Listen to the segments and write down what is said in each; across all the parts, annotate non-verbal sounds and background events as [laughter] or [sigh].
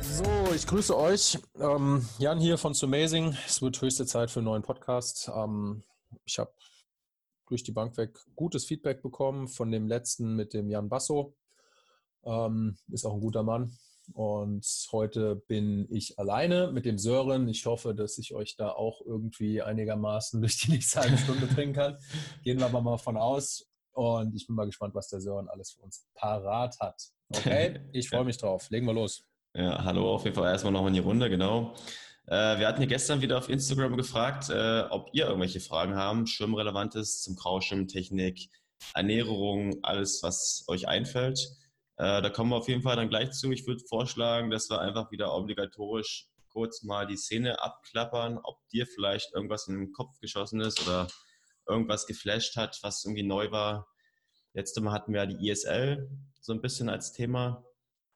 So, ich grüße euch. Ähm, Jan hier von Amazing. Es wird höchste Zeit für einen neuen Podcast. Ähm, ich habe durch die Bank weg gutes Feedback bekommen von dem letzten mit dem Jan Basso. Ähm, ist auch ein guter Mann. Und heute bin ich alleine mit dem Sören. Ich hoffe, dass ich euch da auch irgendwie einigermaßen [laughs] durch die nächste halbe Stunde bringen kann. Gehen wir aber mal von aus. Und ich bin mal gespannt, was der Sören alles für uns parat hat. Okay, [laughs] ich freue mich drauf. Legen wir los. Ja, hallo, auf jeden Fall erstmal nochmal in die Runde, genau. Äh, wir hatten hier gestern wieder auf Instagram gefragt, äh, ob ihr irgendwelche Fragen haben, Schwimmrelevantes zum Grauschwimmtechnik, Ernährung, alles, was euch einfällt. Äh, da kommen wir auf jeden Fall dann gleich zu. Ich würde vorschlagen, dass wir einfach wieder obligatorisch kurz mal die Szene abklappern, ob dir vielleicht irgendwas in den Kopf geschossen ist oder irgendwas geflasht hat, was irgendwie neu war. Letztes Mal hatten wir ja die ISL so ein bisschen als Thema.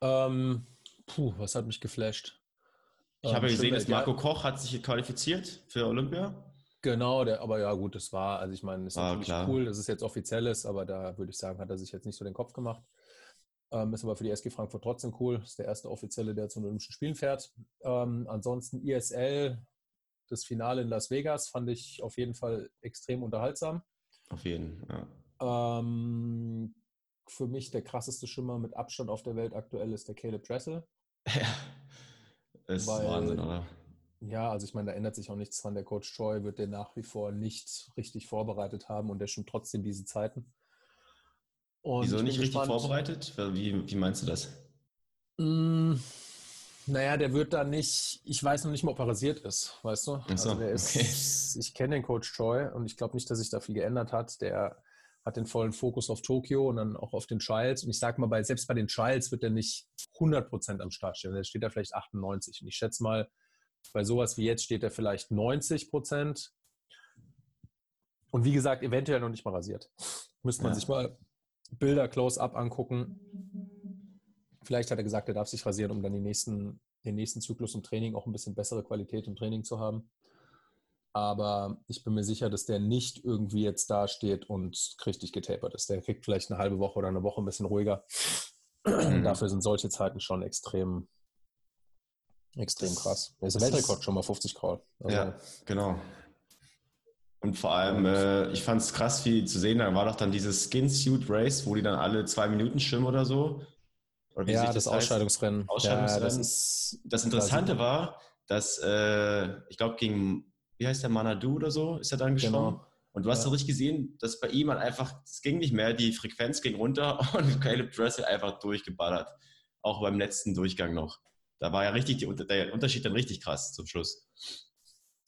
Ähm, puh, was hat mich geflasht? Ich habe ähm, gesehen, dass Marco ja. Koch hat sich qualifiziert für Olympia. Genau, der, aber ja gut, das war, also ich meine, das ist ah, natürlich klar. cool, dass es jetzt offiziell ist, aber da würde ich sagen, hat er sich jetzt nicht so den Kopf gemacht. Ähm, ist aber für die SG Frankfurt trotzdem cool. Ist der erste Offizielle, der zu den Olympischen Spielen fährt. Ähm, ansonsten ISL, das Finale in Las Vegas, fand ich auf jeden Fall extrem unterhaltsam. Auf jeden, ja. Ähm, für mich der krasseste Schimmer mit Abstand auf der Welt aktuell ist der Caleb Dressel. Ja, ist Weil, Wahnsinn, oder? Ja, also ich meine, da ändert sich auch nichts dran. Der Coach Choi wird den nach wie vor nicht richtig vorbereitet haben und der schon trotzdem diese Zeiten. Und Wieso nicht richtig gespannt, vorbereitet? Wie, wie meinst du das? Mm, naja, der wird da nicht, ich weiß noch nicht mal, ob er rasiert ist, weißt du? So, also der ist, okay. ich kenne den Coach Choi und ich glaube nicht, dass sich da viel geändert hat. Der hat den vollen Fokus auf Tokio und dann auch auf den Trials. Und ich sage mal, bei, selbst bei den Trials wird er nicht 100% am Start stehen. Da steht er vielleicht 98. Und ich schätze mal, bei sowas wie jetzt steht er vielleicht 90%. Und wie gesagt, eventuell noch nicht mal rasiert. Müsste man ja. sich mal Bilder close-up angucken. Vielleicht hat er gesagt, er darf sich rasieren, um dann die nächsten, den nächsten Zyklus im Training auch ein bisschen bessere Qualität im Training zu haben. Aber ich bin mir sicher, dass der nicht irgendwie jetzt da steht und richtig getapert ist. Der kriegt vielleicht eine halbe Woche oder eine Woche ein bisschen ruhiger. Mhm. Dafür sind solche Zeiten schon extrem, extrem krass. Der ist Weltrekord schon mal 50 Crawl. Also, ja, genau. Und vor allem, äh, ich fand es krass, wie zu sehen, da war doch dann dieses Skin Suit Race, wo die dann alle zwei Minuten schwimmen oder so. Oder ja, das, das Ausscheidungsrennen. Ausscheidungsrennen. Ja, das, ist das Interessante war, dass, äh, ich glaube, gegen, wie heißt der, Manadu oder so, ist er dann geschwommen. Genau. Und du hast ja. richtig gesehen, dass bei ihm halt einfach, es ging nicht mehr, die Frequenz ging runter [laughs] und Caleb Dressel einfach durchgeballert. Auch beim letzten Durchgang noch. Da war ja richtig die, der Unterschied dann richtig krass zum Schluss.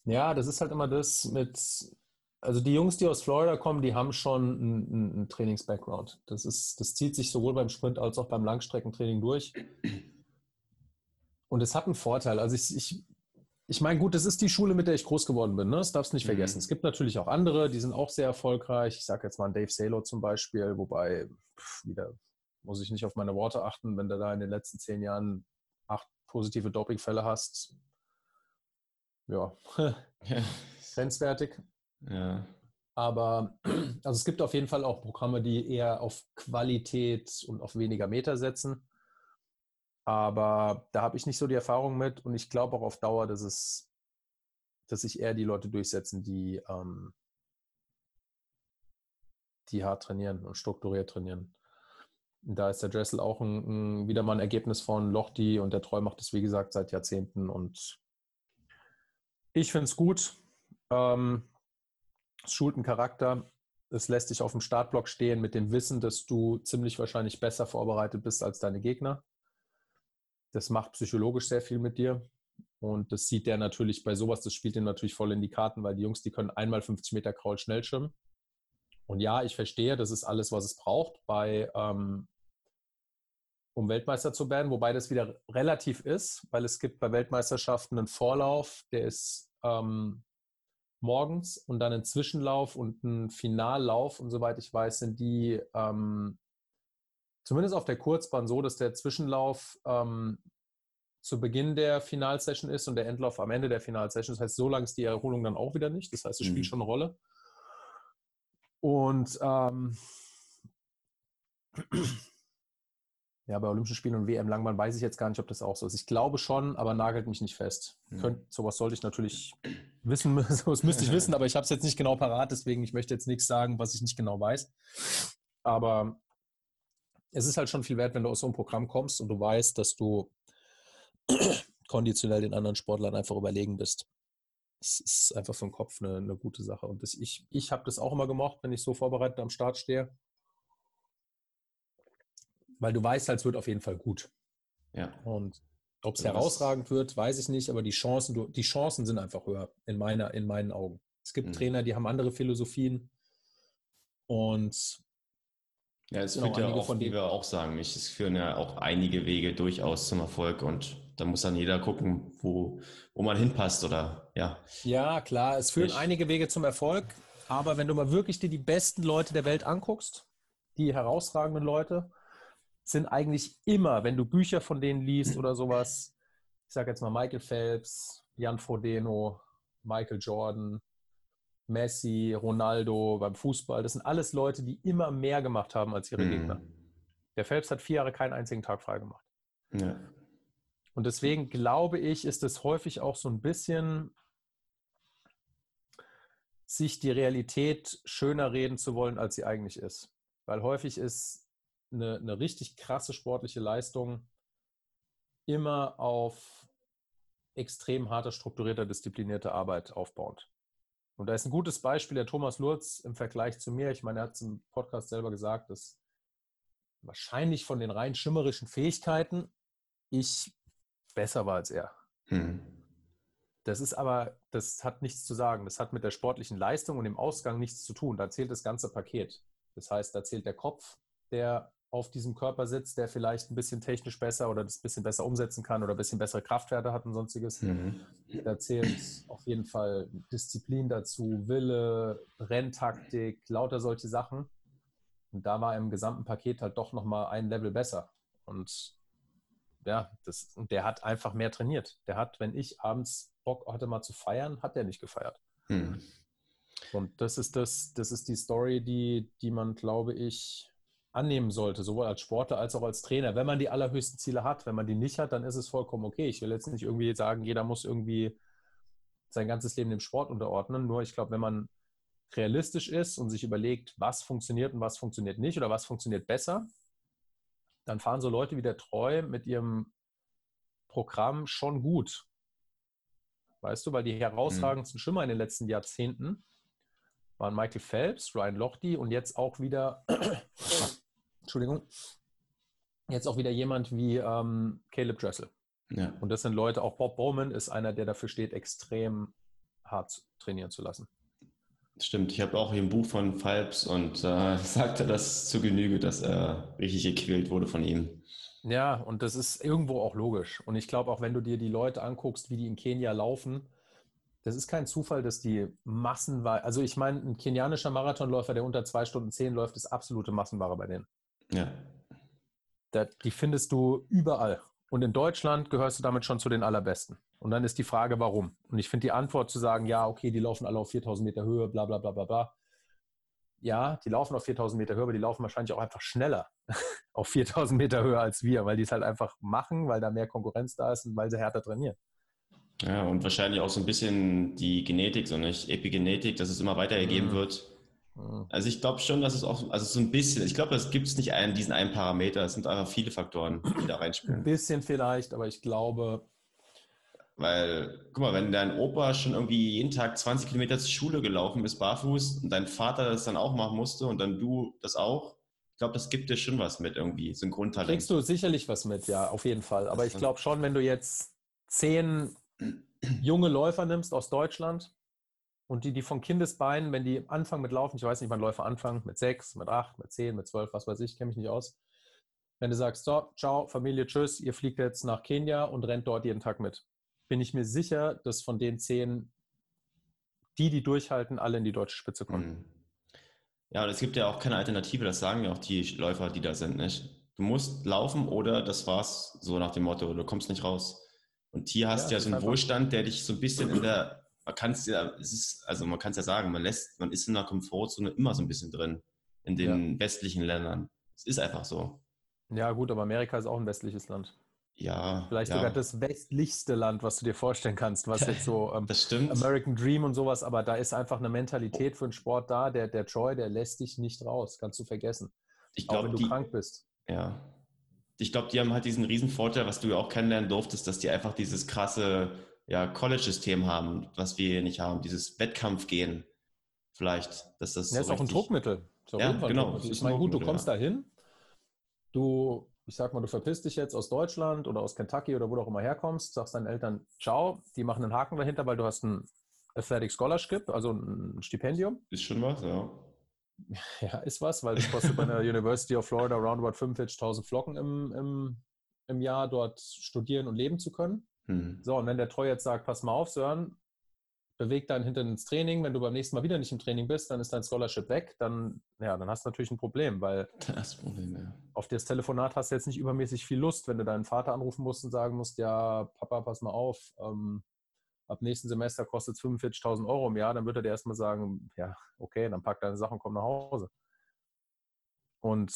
Ja, das ist halt immer das mit, also die Jungs, die aus Florida kommen, die haben schon einen, einen Trainings-Background. Das, das zieht sich sowohl beim Sprint als auch beim Langstreckentraining durch. Und es hat einen Vorteil. Also ich, ich, ich meine, gut, das ist die Schule, mit der ich groß geworden bin. Ne? Das darfst du nicht mhm. vergessen. Es gibt natürlich auch andere, die sind auch sehr erfolgreich. Ich sage jetzt mal einen Dave Salo zum Beispiel, wobei pff, wieder muss ich nicht auf meine Worte achten, wenn du da in den letzten zehn Jahren acht positive Dopingfälle hast. Ja, [laughs] grenzwertig. Ja. Aber [clears throat] also es gibt auf jeden Fall auch Programme, die eher auf Qualität und auf weniger Meter setzen. Aber da habe ich nicht so die Erfahrung mit und ich glaube auch auf Dauer, dass es, dass sich eher die Leute durchsetzen, die, ähm, die hart trainieren und strukturiert trainieren. Da ist der Dressel auch ein, ein, wieder mal ein Ergebnis von Lochti und der Treu macht es, wie gesagt, seit Jahrzehnten und ich finde es gut. Ähm, es schult einen Charakter. Es lässt dich auf dem Startblock stehen mit dem Wissen, dass du ziemlich wahrscheinlich besser vorbereitet bist als deine Gegner. Das macht psychologisch sehr viel mit dir. Und das sieht der natürlich bei sowas, das spielt ihm natürlich voll in die Karten, weil die Jungs, die können einmal 50 Meter Kraul schnell schwimmen. Und ja, ich verstehe, das ist alles, was es braucht, bei, ähm, um Weltmeister zu werden, wobei das wieder relativ ist, weil es gibt bei Weltmeisterschaften einen Vorlauf, der ist ähm, morgens und dann ein Zwischenlauf und ein Finallauf. Und soweit ich weiß, sind die ähm, zumindest auf der Kurzbahn so, dass der Zwischenlauf ähm, zu Beginn der Finalsession ist und der Endlauf am Ende der Finalsession. Das heißt, so lange ist die Erholung dann auch wieder nicht. Das heißt, es spielt mhm. schon eine Rolle. Und ähm, Ja, bei Olympischen Spielen und WM Langbahn weiß ich jetzt gar nicht, ob das auch so ist. Ich glaube schon, aber nagelt mich nicht fest. Mhm. Könnt, sowas sollte ich natürlich wissen, [laughs] sowas müsste ich wissen, aber ich habe es jetzt nicht genau parat, deswegen ich möchte jetzt nichts sagen, was ich nicht genau weiß. Aber es ist halt schon viel wert, wenn du aus so einem Programm kommst und du weißt, dass du [clears throat] konditionell den anderen Sportlern einfach überlegen bist. Das ist einfach für den Kopf eine, eine gute Sache. Und das, ich, ich habe das auch immer gemocht, wenn ich so vorbereitet am Start stehe weil du weißt halt, es wird auf jeden Fall gut. Ja. Und ob es herausragend wird, weiß ich nicht, aber die Chancen, die Chancen sind einfach höher in, meiner, in meinen Augen. Es gibt mhm. Trainer, die haben andere Philosophien und ja, es führt ja auch, wie wir auch sagen, es führen ja auch einige Wege durchaus zum Erfolg und da muss dann jeder gucken, wo, wo man hinpasst oder ja. Ja, klar, es führen ich. einige Wege zum Erfolg, aber wenn du mal wirklich dir die besten Leute der Welt anguckst, die herausragenden Leute, sind eigentlich immer, wenn du Bücher von denen liest oder sowas, ich sage jetzt mal Michael Phelps, Jan Frodeno, Michael Jordan, Messi, Ronaldo beim Fußball, das sind alles Leute, die immer mehr gemacht haben als ihre mhm. Gegner. Der Phelps hat vier Jahre keinen einzigen Tag frei gemacht. Ja. Und deswegen glaube ich, ist es häufig auch so ein bisschen, sich die Realität schöner reden zu wollen, als sie eigentlich ist. Weil häufig ist eine, eine richtig krasse sportliche Leistung immer auf extrem harter, strukturierter, disziplinierter Arbeit aufbauend. Und da ist ein gutes Beispiel der Thomas Lurz im Vergleich zu mir. Ich meine, er hat es im Podcast selber gesagt, dass wahrscheinlich von den rein schimmerischen Fähigkeiten ich besser war als er. Hm. Das ist aber, das hat nichts zu sagen. Das hat mit der sportlichen Leistung und dem Ausgang nichts zu tun. Da zählt das ganze Paket. Das heißt, da zählt der Kopf, der auf diesem Körper sitzt, der vielleicht ein bisschen technisch besser oder das ein bisschen besser umsetzen kann oder ein bisschen bessere Kraftwerte hat und sonstiges. Mhm. Da zählt auf jeden Fall Disziplin dazu, Wille, Renntaktik, lauter solche Sachen. Und da war im gesamten Paket halt doch nochmal ein Level besser. Und ja, das, und der hat einfach mehr trainiert. Der hat, wenn ich abends Bock hatte mal zu feiern, hat der nicht gefeiert. Mhm. Und das ist das, das ist die Story, die, die man, glaube ich, annehmen sollte, sowohl als Sportler als auch als Trainer, wenn man die allerhöchsten Ziele hat. Wenn man die nicht hat, dann ist es vollkommen okay. Ich will jetzt nicht irgendwie sagen, jeder muss irgendwie sein ganzes Leben dem Sport unterordnen. Nur ich glaube, wenn man realistisch ist und sich überlegt, was funktioniert und was funktioniert nicht oder was funktioniert besser, dann fahren so Leute wie der Treu mit ihrem Programm schon gut. Weißt du, weil die herausragendsten. Schimmer in den letzten Jahrzehnten waren Michael Phelps, Ryan Lochte und jetzt auch wieder Entschuldigung, jetzt auch wieder jemand wie ähm, Caleb Dressel. Ja. Und das sind Leute, auch Bob Bowman ist einer, der dafür steht, extrem hart trainieren zu lassen. Stimmt, ich habe auch hier ein Buch von Phelps und äh, [laughs] sagte das zu Genüge, dass er richtig gequält wurde von ihm. Ja, und das ist irgendwo auch logisch. Und ich glaube auch, wenn du dir die Leute anguckst, wie die in Kenia laufen, das ist kein Zufall, dass die Massenware, also ich meine, ein kenianischer Marathonläufer, der unter zwei Stunden zehn läuft, ist absolute Massenware bei denen. Ja. Da, die findest du überall. Und in Deutschland gehörst du damit schon zu den allerbesten. Und dann ist die Frage, warum? Und ich finde die Antwort zu sagen, ja, okay, die laufen alle auf 4000 Meter Höhe, bla, bla, bla, bla, bla. Ja, die laufen auf 4000 Meter Höhe, aber die laufen wahrscheinlich auch einfach schneller [laughs] auf 4000 Meter Höhe als wir, weil die es halt einfach machen, weil da mehr Konkurrenz da ist und weil sie härter trainieren. Ja, und wahrscheinlich auch so ein bisschen die Genetik, so nicht Epigenetik, dass es immer weitergegeben mhm. wird. Also ich glaube schon, dass es auch, also so ein bisschen, ich glaube, es gibt nicht einen, diesen einen Parameter, es sind einfach viele Faktoren, die da reinspielen. Ein bisschen vielleicht, aber ich glaube. Weil, guck mal, wenn dein Opa schon irgendwie jeden Tag 20 Kilometer zur Schule gelaufen ist, barfuß, und dein Vater das dann auch machen musste und dann du das auch, ich glaube, das gibt dir schon was mit irgendwie, so ein Grundtalent. Kriegst du sicherlich was mit, ja, auf jeden Fall. Aber ich glaube schon, wenn du jetzt zehn junge Läufer nimmst aus Deutschland, und die, die von Kindesbeinen, wenn die anfangen mit Laufen, ich weiß nicht, wann Läufer anfangen, mit sechs, mit acht, mit zehn, mit zwölf, was weiß ich, kenne mich nicht aus. Wenn du sagst, so, ciao, Familie, tschüss, ihr fliegt jetzt nach Kenia und rennt dort jeden Tag mit, bin ich mir sicher, dass von den zehn, die, die durchhalten, alle in die deutsche Spitze kommen. Mhm. Ja, und es gibt ja auch keine Alternative, das sagen ja auch die Läufer, die da sind, nicht? Du musst laufen oder das war's, so nach dem Motto, du kommst nicht raus. Und hier hast du ja, ja so einen Wohlstand, der dich so ein bisschen in der man kann es ja, es ist, also man kann es ja sagen, man lässt, man ist in der Komfortzone immer so ein bisschen drin, in den ja. westlichen Ländern. Es ist einfach so. Ja, gut, aber Amerika ist auch ein westliches Land. Ja. Vielleicht ja. sogar das westlichste Land, was du dir vorstellen kannst, was jetzt so [laughs] ähm, Das stimmt. American Dream und sowas, aber da ist einfach eine Mentalität für einen Sport da. Der, der Troy, der lässt dich nicht raus, kannst du vergessen. Ich auch glaube, wenn du die, krank bist. ja. Ich glaube, die haben halt diesen riesen Vorteil, was du ja auch kennenlernen durftest, dass die einfach dieses krasse ja, College-System haben, was wir hier nicht haben, dieses Wettkampfgehen. Vielleicht, dass das Ja, so ist auch ein Druckmittel. Ist Ja, genau, Druckmittel. Ich ein meine, gut, du kommst ja. da hin, du, ich sag mal, du verpisst dich jetzt aus Deutschland oder aus Kentucky oder wo du auch immer herkommst, sagst deinen Eltern, ciao, die machen einen Haken dahinter, weil du hast ein Athletic Scholarship, also ein Stipendium. Ist schon was, ja. [laughs] Ja, ist was, weil das kostet bei der [laughs] University of Florida roundabout 45.000 Flocken im, im, im Jahr, dort studieren und leben zu können. Hm. So, und wenn der Treu jetzt sagt, pass mal auf, Sören, beweg deinen Hintern ins Training, wenn du beim nächsten Mal wieder nicht im Training bist, dann ist dein Scholarship weg, dann, ja, dann hast du natürlich ein Problem, weil Das Problem, ja. auf das Telefonat hast du jetzt nicht übermäßig viel Lust, wenn du deinen Vater anrufen musst und sagen musst, ja, Papa, pass mal auf, ähm, ab nächsten Semester kostet es 45.000 Euro im Jahr, dann wird er dir erstmal sagen, ja, okay, dann pack deine Sachen und komm nach Hause. Und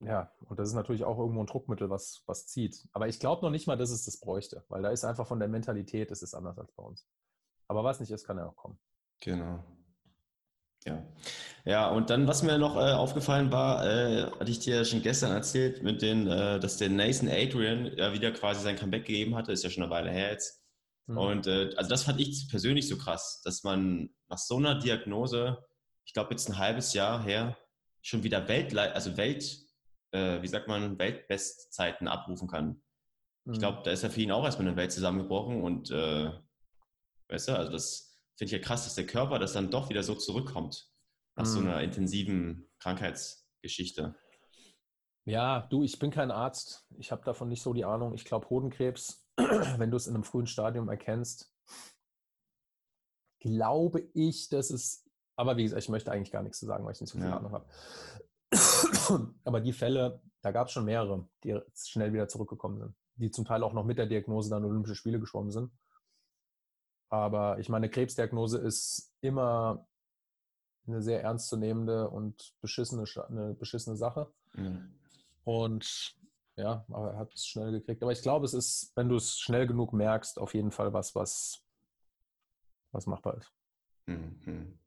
ja, und das ist natürlich auch irgendwo ein Druckmittel, was, was zieht. Aber ich glaube noch nicht mal, dass es das bräuchte, weil da ist einfach von der Mentalität, es ist anders als bei uns. Aber was nicht ist, kann ja auch kommen. Genau. Ja. Ja, und dann, was mir noch äh, aufgefallen war, äh, hatte ich dir ja schon gestern erzählt, mit den, äh, dass der Nathan Adrian ja wieder quasi sein Comeback gegeben hatte, ist ja schon eine Weile her jetzt. Mhm. Und äh, also das fand ich persönlich so krass, dass man nach so einer Diagnose, ich glaube jetzt ein halbes Jahr her, schon wieder Weltle also Welt, äh, wie sagt man, Weltbestzeiten abrufen kann. Ich Mhm. glaube, da ist ja für ihn auch erstmal eine Welt zusammengebrochen und äh, weißt du, also das finde ich ja krass, dass der Körper das dann doch wieder so zurückkommt nach so Mhm. einer intensiven Krankheitsgeschichte. Ja, du, ich bin kein Arzt. Ich habe davon nicht so die Ahnung. Ich glaube, Hodenkrebs, [clears throat] wenn du es in einem frühen Stadium erkennst, glaube ich, dass es, aber wie gesagt, ich möchte eigentlich gar nichts zu sagen, weil ich nicht so viel Ja. Ahnung habe. Aber die Fälle, da gab es schon mehrere, die schnell wieder zurückgekommen sind, die zum Teil auch noch mit der Diagnose dann Olympische Spiele geschwommen sind. Aber ich meine, Krebsdiagnose ist immer eine sehr ernstzunehmende und beschissene, eine beschissene Sache. Ja. Und ja, aber er hat es schnell gekriegt. Aber ich glaube, es ist, wenn du es schnell genug merkst, auf jeden Fall was, was, was machbar ist. Mhm.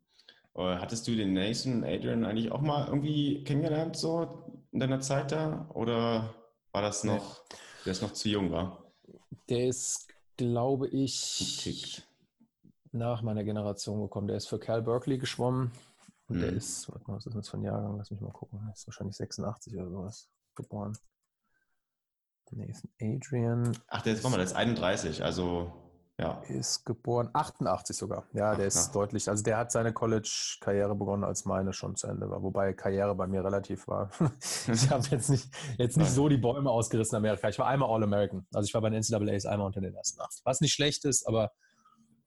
Äh, Hattest du den Nathan Adrian eigentlich auch mal irgendwie kennengelernt, so in deiner Zeit da? Oder war das Nee. noch, der ist noch zu jung war? Der ist, glaube ich, Tick. nach meiner Generation gekommen. Der ist für Cal Berkeley geschwommen. Und der Mhm. ist, warte mal, was ist denn das für ein Jahrgang? Lass mich mal gucken. Der ist wahrscheinlich 86 oder sowas geboren. Nathan Adrian Ach, der ist, guck mal, der ist 31, also ja. ist geboren, 88 sogar. Ja, der ist 88. deutlich, also der hat seine College-Karriere begonnen, als meine schon zu Ende war. Wobei Karriere bei mir relativ war. [laughs] ich habe jetzt nicht, jetzt nicht so die Bäume ausgerissen in Amerika. Ich war einmal All-American. Also ich war bei den NCAAs einmal unter den ersten acht. Was nicht schlecht ist, aber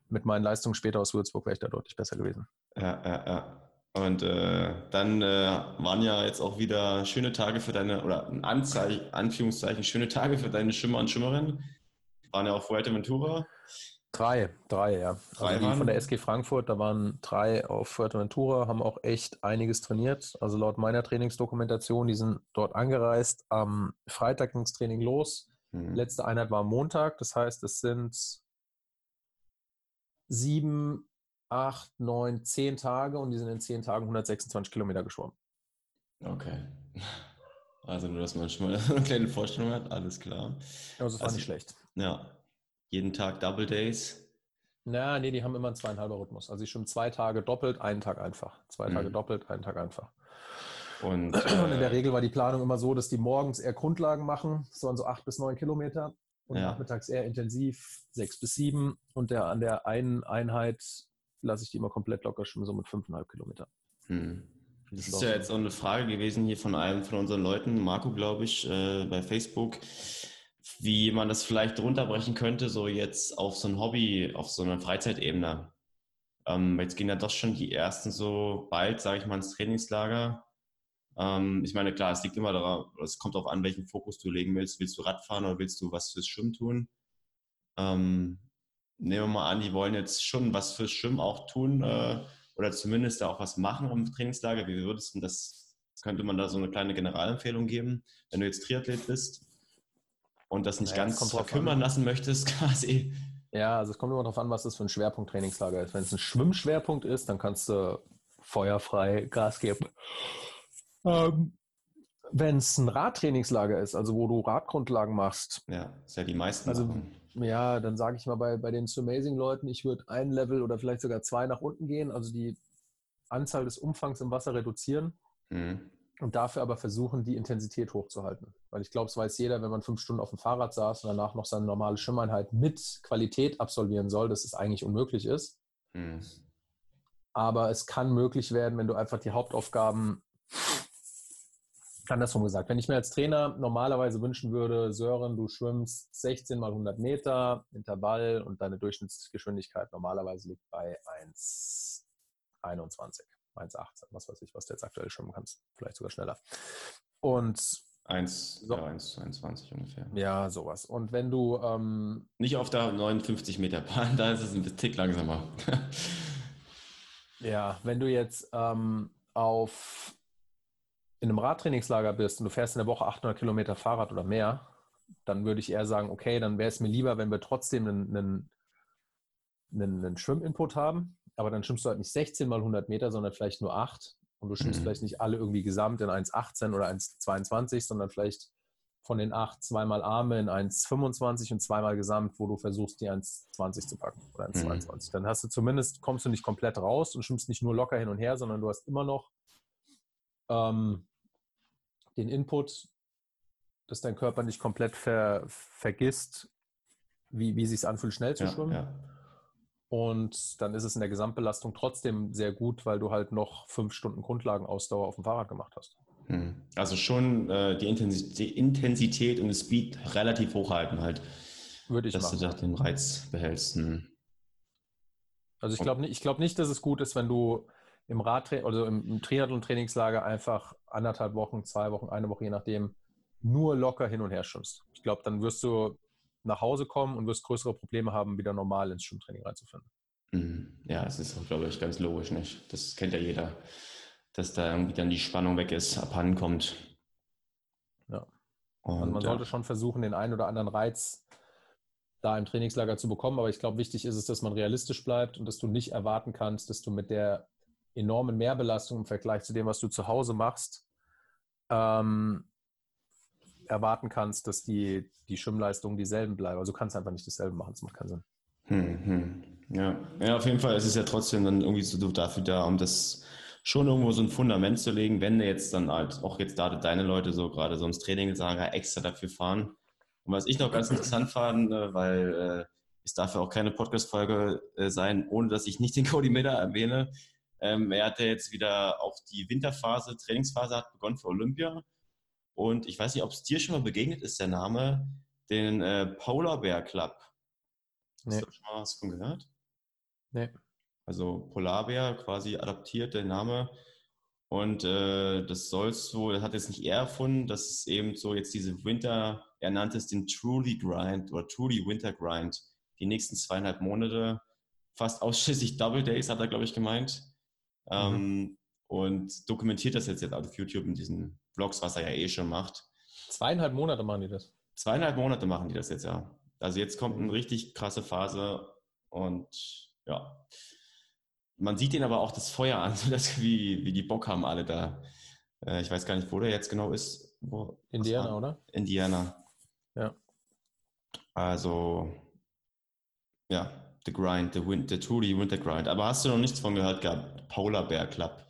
mit meinen Leistungen später aus Würzburg wäre ich da deutlich besser gewesen. Ja, ja, ja. Und äh, dann äh, waren ja jetzt auch wieder schöne Tage für deine, oder Anzeichen, Anführungszeichen, schöne Tage für deine Schimmer und Schimmerinnen. Waren ja auf Fuerteventura. Drei, drei, ja. Drei also die von der SG Frankfurt, da waren drei auf Fuerteventura, haben auch echt einiges trainiert. Also laut meiner Trainingsdokumentation, die sind dort angereist. Am Freitag ging das Training los. Hm. Letzte Einheit war am Montag, das heißt, es sind sieben, acht, neun, zehn Tage und die sind in zehn Tagen 126 Kilometer geschwommen. Okay. [laughs] Also nur, dass man schon mal [laughs] eine kleine Vorstellung hat, alles klar. Also war Also- nicht schlecht. Ja, jeden Tag Double Days. Na, nee, die haben immer einen zweieinhalber Rhythmus. Also ich schwimme zwei Tage doppelt, einen Tag einfach. Zwei Tage Mhm. doppelt, einen Tag einfach. Und, [clears throat] Und in der äh, Regel war die Planung immer so, dass die morgens eher Grundlagen machen, so an so acht bis neun Kilometer und Ja. nachmittags eher intensiv sechs bis sieben und der, an der einen Einheit lasse ich die immer komplett locker schwimmen, so mit fünfeinhalb Kilometer. Hm. Das Das ist ja jetzt auch eine Frage gewesen hier von einem von unseren Leuten, Marco, glaube ich, äh, bei Facebook, wie man das vielleicht runterbrechen könnte, so jetzt auf so ein Hobby, auf so einer Freizeitebene. Ähm, jetzt gehen ja doch schon die ersten so bald, sage ich mal, ins Trainingslager. Ähm, ich meine, klar, es liegt immer daran, es kommt darauf an, welchen Fokus du legen willst. Willst du Radfahren oder willst du was fürs Schwimmen tun? Ähm, nehmen wir mal an, die wollen jetzt schon was fürs Schwimmen auch tun äh, oder zumindest da auch was machen im Trainingslager. Wie würdest du das könnte man da so eine kleine Generalempfehlung geben, wenn du jetzt Triathlet bist und das nicht naja, ganz verkümmern an. lassen möchtest, [laughs] quasi. Ja, also es kommt immer darauf an, was das für ein Schwerpunkt-Trainingslager ist. Wenn es ein Schwimmschwerpunkt ist, dann kannst du feuerfrei Gas geben. Ähm, wenn es ein Radtrainingslager ist, also wo du Radgrundlagen machst. Ja, ist ja die meisten. Also, ja, dann sage ich mal bei, bei den Amazing-Leuten, ich würde ein Level oder vielleicht sogar zwei nach unten gehen, also die Anzahl des Umfangs im Wasser reduzieren. Mhm. Und dafür aber versuchen, die Intensität hochzuhalten. Weil ich glaube, es weiß jeder, wenn man fünf Stunden auf dem Fahrrad saß und danach noch seine normale Schwimmeinheit mit Qualität absolvieren soll, dass es eigentlich unmöglich ist. Mhm. Aber es kann möglich werden, wenn du einfach die Hauptaufgaben andersrum gesagt, wenn ich mir als Trainer normalerweise wünschen würde, Sören, du schwimmst 16 mal 100 Meter Intervall und deine Durchschnittsgeschwindigkeit normalerweise liegt bei 1,21. 1,18, was weiß ich, was du jetzt aktuell schwimmen kannst. Vielleicht sogar schneller. Und 1, so. ja, 1,22 ungefähr. Ja, sowas. Und wenn du. Ähm, Nicht auf der 59 Meter Bahn, [laughs] da ist es ein Tick langsamer. [laughs] ja, wenn du jetzt ähm, auf in einem Radtrainingslager bist und du fährst in der Woche 800 Kilometer Fahrrad oder mehr, dann würde ich eher sagen, okay, dann wäre es mir lieber, wenn wir trotzdem einen, einen, einen, einen Schwimminput haben, aber dann schwimmst du halt nicht 16 mal 100 Meter, sondern vielleicht nur 8 und du schwimmst mhm. vielleicht nicht alle irgendwie gesamt in 1,18 oder 1,22, sondern vielleicht von den 8 zweimal Arme in 1,25 und zweimal gesamt, wo du versuchst, die 1,20 zu packen oder 1,22. Mhm. Dann hast du zumindest, kommst du nicht komplett raus und schwimmst nicht nur locker hin und her, sondern du hast immer noch ähm, den Input, dass dein Körper nicht komplett ver, vergisst, wie, wie sich anfühlt, schnell zu ja, schwimmen. Ja. Und dann ist es in der Gesamtbelastung trotzdem sehr gut, weil du halt noch fünf Stunden Grundlagenausdauer auf dem Fahrrad gemacht hast. Hm. Also schon äh, die, Intensität, und das Speed relativ hochhalten halt. Würde ich dass machen. Dass du den Reiz behältst. Hm. Also ich glaube nicht, glaub nicht, dass es gut ist, wenn du im Radtraining, also im, im Triathlon-Trainingslager einfach anderthalb Wochen, zwei Wochen, eine Woche, je nachdem, nur locker hin und her schwimmst. Ich glaube, dann wirst du nach Hause kommen und wirst größere Probleme haben, wieder normal ins Schwimmtraining reinzufinden. Mhm. Ja, es ist, glaube ich, ganz logisch, nicht? Das kennt ja jeder, dass da irgendwie dann die Spannung weg ist, abhanden kommt. Ja. Und, also man ja. sollte schon versuchen, den einen oder anderen Reiz da im Trainingslager zu bekommen, aber ich glaube, wichtig ist es, dass man realistisch bleibt und dass du nicht erwarten kannst, dass du mit der enormen Mehrbelastung im Vergleich zu dem, was du zu Hause machst, ähm, erwarten kannst, dass die, die Schwimmleistungen dieselben bleiben. Also du kannst einfach nicht dasselbe machen, das macht keinen Sinn. Hm, hm. Ja. ja, auf jeden Fall ist es ja trotzdem dann irgendwie so dafür da, um das schon irgendwo so ein Fundament zu legen, wenn du jetzt dann halt auch jetzt da deine Leute so gerade so ins Training sagen, extra dafür fahren. Und was ich noch ganz interessant fand, äh, weil äh, es darf ja auch keine Podcast-Folge äh, sein, ohne dass ich nicht den Cody Miller erwähne. Ähm, er hatte jetzt wieder auch die Winterphase, Trainingsphase hat begonnen für Olympia. Und ich weiß nicht, ob es dir schon mal begegnet ist, der Name, den äh, Polar Bear Club. Nee. Hast du schon mal was von gehört? Nee. Also Polarbär quasi adaptiert der Name. Und äh, das soll so, das hat jetzt nicht er erfunden, das ist eben so jetzt diese Winter, er nannte es den Truly Grind oder Truly Winter Grind. Die nächsten zweieinhalb Monate, fast ausschließlich Double Days, hat er, glaube ich, gemeint. Mhm. Ähm, und dokumentiert das jetzt, jetzt auf YouTube in diesen Vlogs, was er ja eh schon macht. Zweieinhalb Monate machen die das. Zweieinhalb Monate machen die das jetzt, ja. Also jetzt kommt eine richtig krasse Phase und ja. Man sieht ihnen aber auch das Feuer an, [laughs] dass, wie, wie die Bock haben alle da. Äh, ich weiß gar nicht, wo der jetzt genau ist. Wo, Indiana, oder? Indiana. Ja. Also, ja, The Grind, The, Win the Truly Winter Grind. Aber hast du noch nichts von gehört gehabt? Polar Bear Club.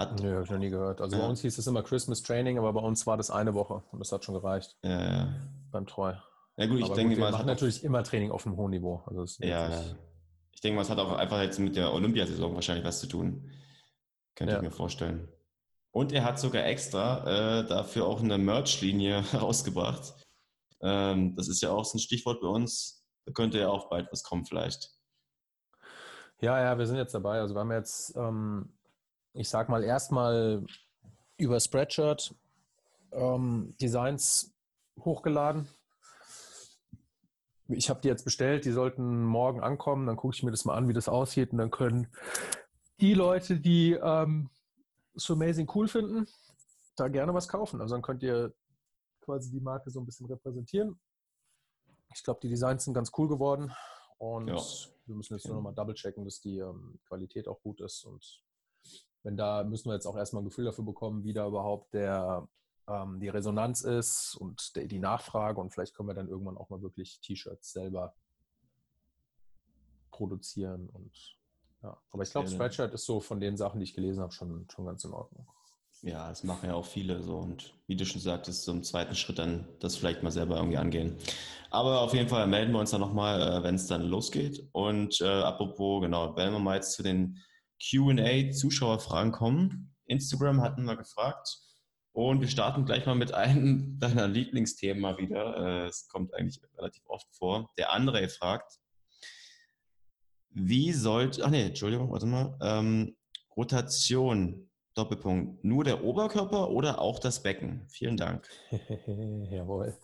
Hat, Nö, habe ich noch nie gehört. Also ja. bei uns hieß es immer Christmas Training, aber bei uns war das eine Woche und das hat schon gereicht. Ja, ja. Beim Treu. Ja gut, ich aber denke gut, mal. Wir machen natürlich immer Training auf einem hohen Niveau. Also ja, ja. Ich denke mal, es hat auch einfach jetzt mit der Olympiasaison wahrscheinlich was zu tun. Könnte ja. ich mir vorstellen. Und er hat sogar extra äh, dafür auch eine Merch-Linie [laughs] rausgebracht. Ähm, das ist ja auch so ein Stichwort bei uns da könnte ja auch bald was kommen vielleicht. Ja, ja, wir sind jetzt dabei. Also wir haben jetzt, ähm, ich sag mal, erstmal über Spreadshirt ähm, Designs hochgeladen. Ich habe die jetzt bestellt, die sollten morgen ankommen, dann gucke ich mir das mal an, wie das aussieht und dann können die Leute, die ähm, So Amazing cool finden, da gerne was kaufen. Also dann könnt ihr quasi die Marke so ein bisschen repräsentieren. Ich glaube, die Designs sind ganz cool geworden und ja. wir müssen jetzt nur noch mal double checken, dass die ähm, Qualität auch gut ist und wenn da müssen wir jetzt auch erstmal ein Gefühl dafür bekommen, wie da überhaupt der, ähm, die Resonanz ist und der, die Nachfrage und vielleicht können wir dann irgendwann auch mal wirklich T-Shirts selber produzieren und ja. Aber ich glaube, Spreadshirt ist so von den Sachen, die ich gelesen habe, schon, schon ganz in Ordnung. Ja, das machen ja auch viele so. Und wie du schon sagtest, so im zweiten Schritt dann das vielleicht mal selber irgendwie angehen. Aber auf jeden Fall melden wir uns dann nochmal, äh, wenn es dann losgeht. Und äh, apropos, genau, wenn wir mal jetzt zu den QA-Zuschauerfragen kommen. Instagram hatten wir gefragt. Und wir starten gleich mal mit einem [laughs] deiner Lieblingsthemen mal wieder. Äh, es kommt eigentlich relativ oft vor. Der André fragt, wie sollte, ach nee, Entschuldigung, warte mal, ähm, Rotation Doppelpunkt. Nur der Oberkörper oder auch das Becken? Vielen Dank. [laughs] Jawohl.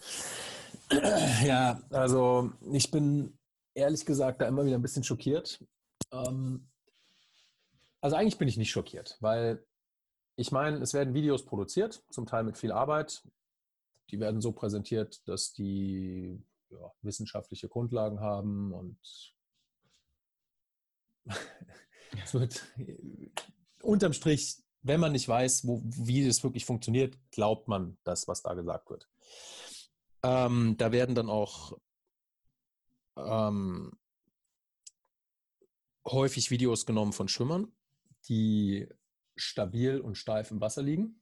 [clears throat] Ja, also ich bin ehrlich gesagt da immer wieder ein bisschen schockiert. Ähm, also eigentlich bin ich nicht schockiert, weil ich meine, es werden Videos produziert, zum Teil mit viel Arbeit. Die werden so präsentiert, dass die ja, wissenschaftliche Grundlagen haben und [laughs] es wird unterm Strich wenn man nicht weiß, wo, wie das wirklich funktioniert, glaubt man das, was da gesagt wird. Ähm, da werden dann auch ähm, häufig Videos genommen von Schwimmern, die stabil und steif im Wasser liegen.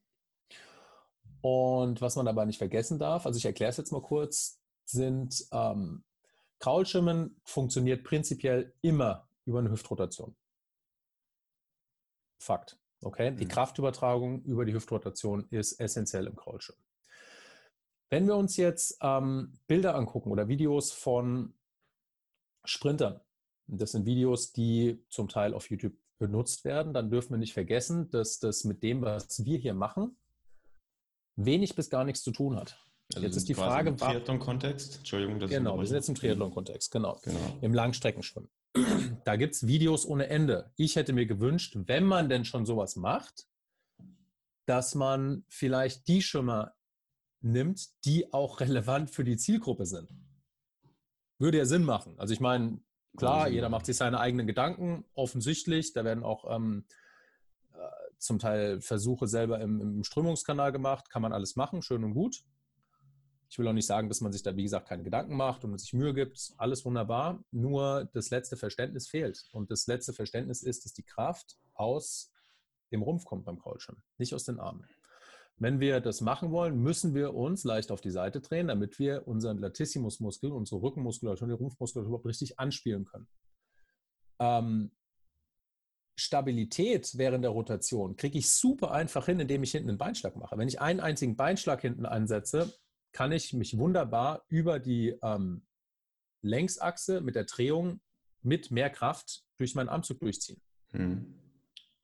Und was man dabei nicht vergessen darf, also ich erkläre es jetzt mal kurz, sind ähm, Kraulschwimmen funktioniert prinzipiell immer über eine Hüftrotation. Fakt. Okay, die mhm. Kraftübertragung über die Hüftrotation ist essentiell im Kraulschirm. Wenn wir uns jetzt ähm, Bilder angucken oder Videos von Sprintern, das sind Videos, die zum Teil auf YouTube benutzt werden, dann dürfen wir nicht vergessen, dass das mit dem, was wir hier machen, wenig bis gar nichts zu tun hat. Also jetzt ist die Frage, im Triathlon-Kontext. Entschuldigung, dass genau, wir sind jetzt im Triathlon-Kontext, genau. genau. Im Langstreckenschwimmen da gibt es Videos ohne Ende. Ich hätte mir gewünscht, wenn man denn schon sowas macht, dass man vielleicht die Schimmer nimmt, die auch [laughs] relevant für die Zielgruppe sind. Würde ja Sinn machen. Also ich meine, klar, jeder macht sich seine eigenen Gedanken, offensichtlich. Da werden auch ähm, äh, zum Teil Versuche selber im, im Strömungskanal gemacht, kann man alles machen, schön und gut. Ich will auch nicht sagen, dass man sich da, wie gesagt, keine Gedanken macht und sich Mühe gibt. Alles wunderbar. Nur das letzte Verständnis fehlt. Und das letzte Verständnis ist, dass die Kraft aus dem Rumpf kommt beim Kraulschirm, nicht aus den Armen. Wenn wir das machen wollen, müssen wir uns leicht auf die Seite drehen, damit wir unseren Latissimusmuskel, unsere Rückenmuskulatur, die Rumpfmuskulatur überhaupt richtig anspielen können. Ähm, Stabilität während der Rotation kriege ich super einfach hin, indem ich hinten einen Beinschlag mache. Wenn ich einen einzigen Beinschlag hinten einsetze, kann ich mich wunderbar über die ähm, Längsachse mit der Drehung mit mehr Kraft durch meinen Armzug durchziehen. Hm.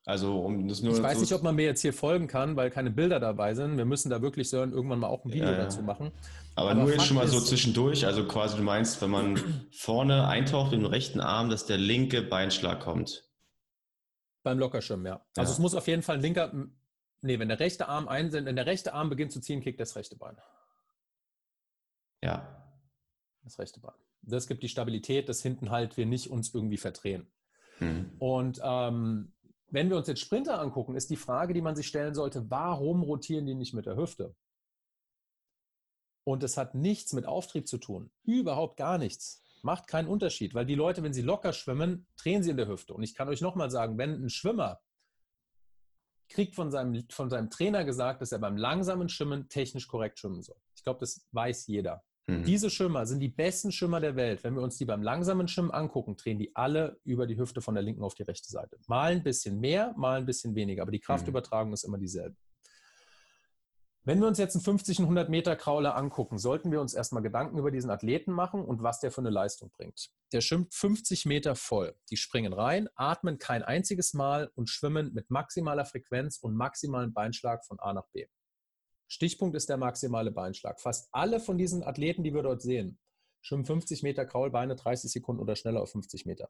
Also um das nur. Ich weiß nicht, ob man mir jetzt hier folgen kann, weil keine Bilder dabei sind. Wir müssen da wirklich irgendwann mal auch ein Video ja, ja. dazu machen. Aber, Aber nur jetzt schon mal so zwischendurch. Also quasi du meinst, wenn man vorne eintaucht im rechten Arm, dass der linke Beinschlag kommt. Beim Lockerschirm, ja. Also ja. es muss auf jeden Fall ein linker. Nee, wenn der rechte Arm einsendet, wenn der rechte Arm beginnt zu ziehen, kickt das rechte Bein. Ja. Das rechte Bein. Das gibt die Stabilität, dass hinten halt wir nicht uns irgendwie verdrehen. Mhm. Und ähm, wenn wir uns jetzt Sprinter angucken, ist die Frage, die man sich stellen sollte, warum rotieren die nicht mit der Hüfte? Und es hat nichts mit Auftrieb zu tun. Überhaupt gar nichts. Macht keinen Unterschied, weil die Leute, wenn sie locker schwimmen, drehen sie in der Hüfte. Und ich kann euch nochmal sagen, wenn ein Schwimmer kriegt von seinem, von seinem Trainer gesagt, dass er beim langsamen Schwimmen technisch korrekt schwimmen soll. Ich glaube, das weiß jeder. Mhm. Diese Schimmer sind die besten Schimmer der Welt. Wenn wir uns die beim langsamen Schwimmen angucken, drehen die alle über die Hüfte von der linken auf die rechte Seite. Mal ein bisschen mehr, mal ein bisschen weniger, aber die Kraftübertragung mhm. ist immer dieselbe. Wenn wir uns jetzt einen 50 und 100 Meter Krauler angucken, sollten wir uns erstmal Gedanken über diesen Athleten machen und was der für eine Leistung bringt. Der schwimmt 50 Meter voll. Die springen rein, atmen kein einziges Mal und schwimmen mit maximaler Frequenz und maximalen Beinschlag von A nach B. Stichpunkt ist der maximale Beinschlag. Fast alle von diesen Athleten, die wir dort sehen, schwimmen 50 Meter Kraulbeine 30 Sekunden oder schneller auf 50 Meter.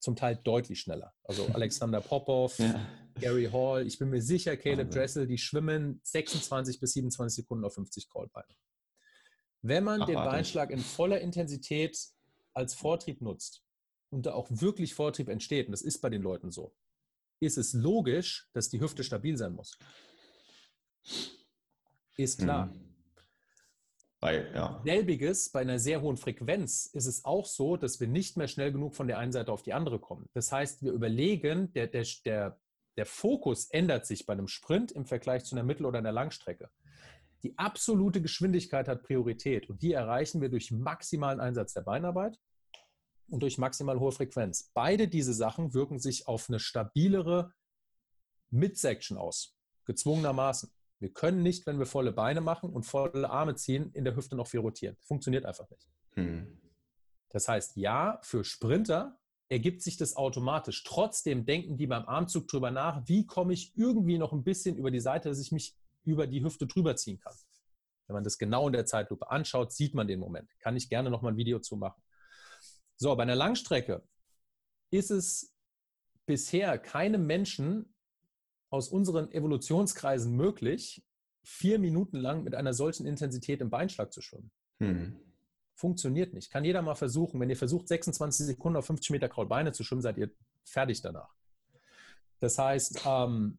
zum Teil deutlich schneller. Also [laughs] Alexander Popov, ja. Gary Hall, ich bin mir sicher, Caleb Dressel, die schwimmen 26 bis 27 Sekunden auf 50 Crawlbeine. Wenn man Ach, den Beinschlag in voller Intensität als Vortrieb nutzt und da auch wirklich Vortrieb entsteht, und das ist bei den Leuten so, ist es logisch, dass die Hüfte stabil sein muss. Ist klar. Hm. Bei, ja. Selbiges, bei einer sehr hohen Frequenz ist es auch so, dass wir nicht mehr schnell genug von der einen Seite auf die andere kommen. Das heißt, wir überlegen, der, der, der, der Fokus ändert sich bei einem Sprint im Vergleich zu einer Mittel- oder einer Langstrecke. Die absolute Geschwindigkeit hat Priorität und die erreichen wir durch maximalen Einsatz der Beinarbeit und durch maximal hohe Frequenz. Beide diese Sachen wirken sich auf eine stabilere Midsection aus, gezwungenermaßen. Wir können nicht, wenn wir volle Beine machen und volle Arme ziehen, in der Hüfte noch viel rotieren. Funktioniert einfach nicht. Hm. Das heißt, ja, für Sprinter ergibt sich das automatisch. Trotzdem denken die beim Armzug drüber nach, wie komme ich irgendwie noch ein bisschen über die Seite, dass ich mich über die Hüfte drüber ziehen kann. Wenn man das genau in der Zeitlupe anschaut, sieht man den Moment. Kann ich gerne noch mal ein Video zu machen. So, bei einer Langstrecke ist es bisher keinem Menschen aus unseren Evolutionskreisen möglich, vier Minuten lang mit einer solchen Intensität im Beinschlag zu schwimmen. Hm. Funktioniert nicht. Kann jeder mal versuchen. Wenn ihr versucht, 26 Sekunden auf 50 Meter Kraulbeine zu schwimmen, seid ihr fertig danach. Das heißt, ähm,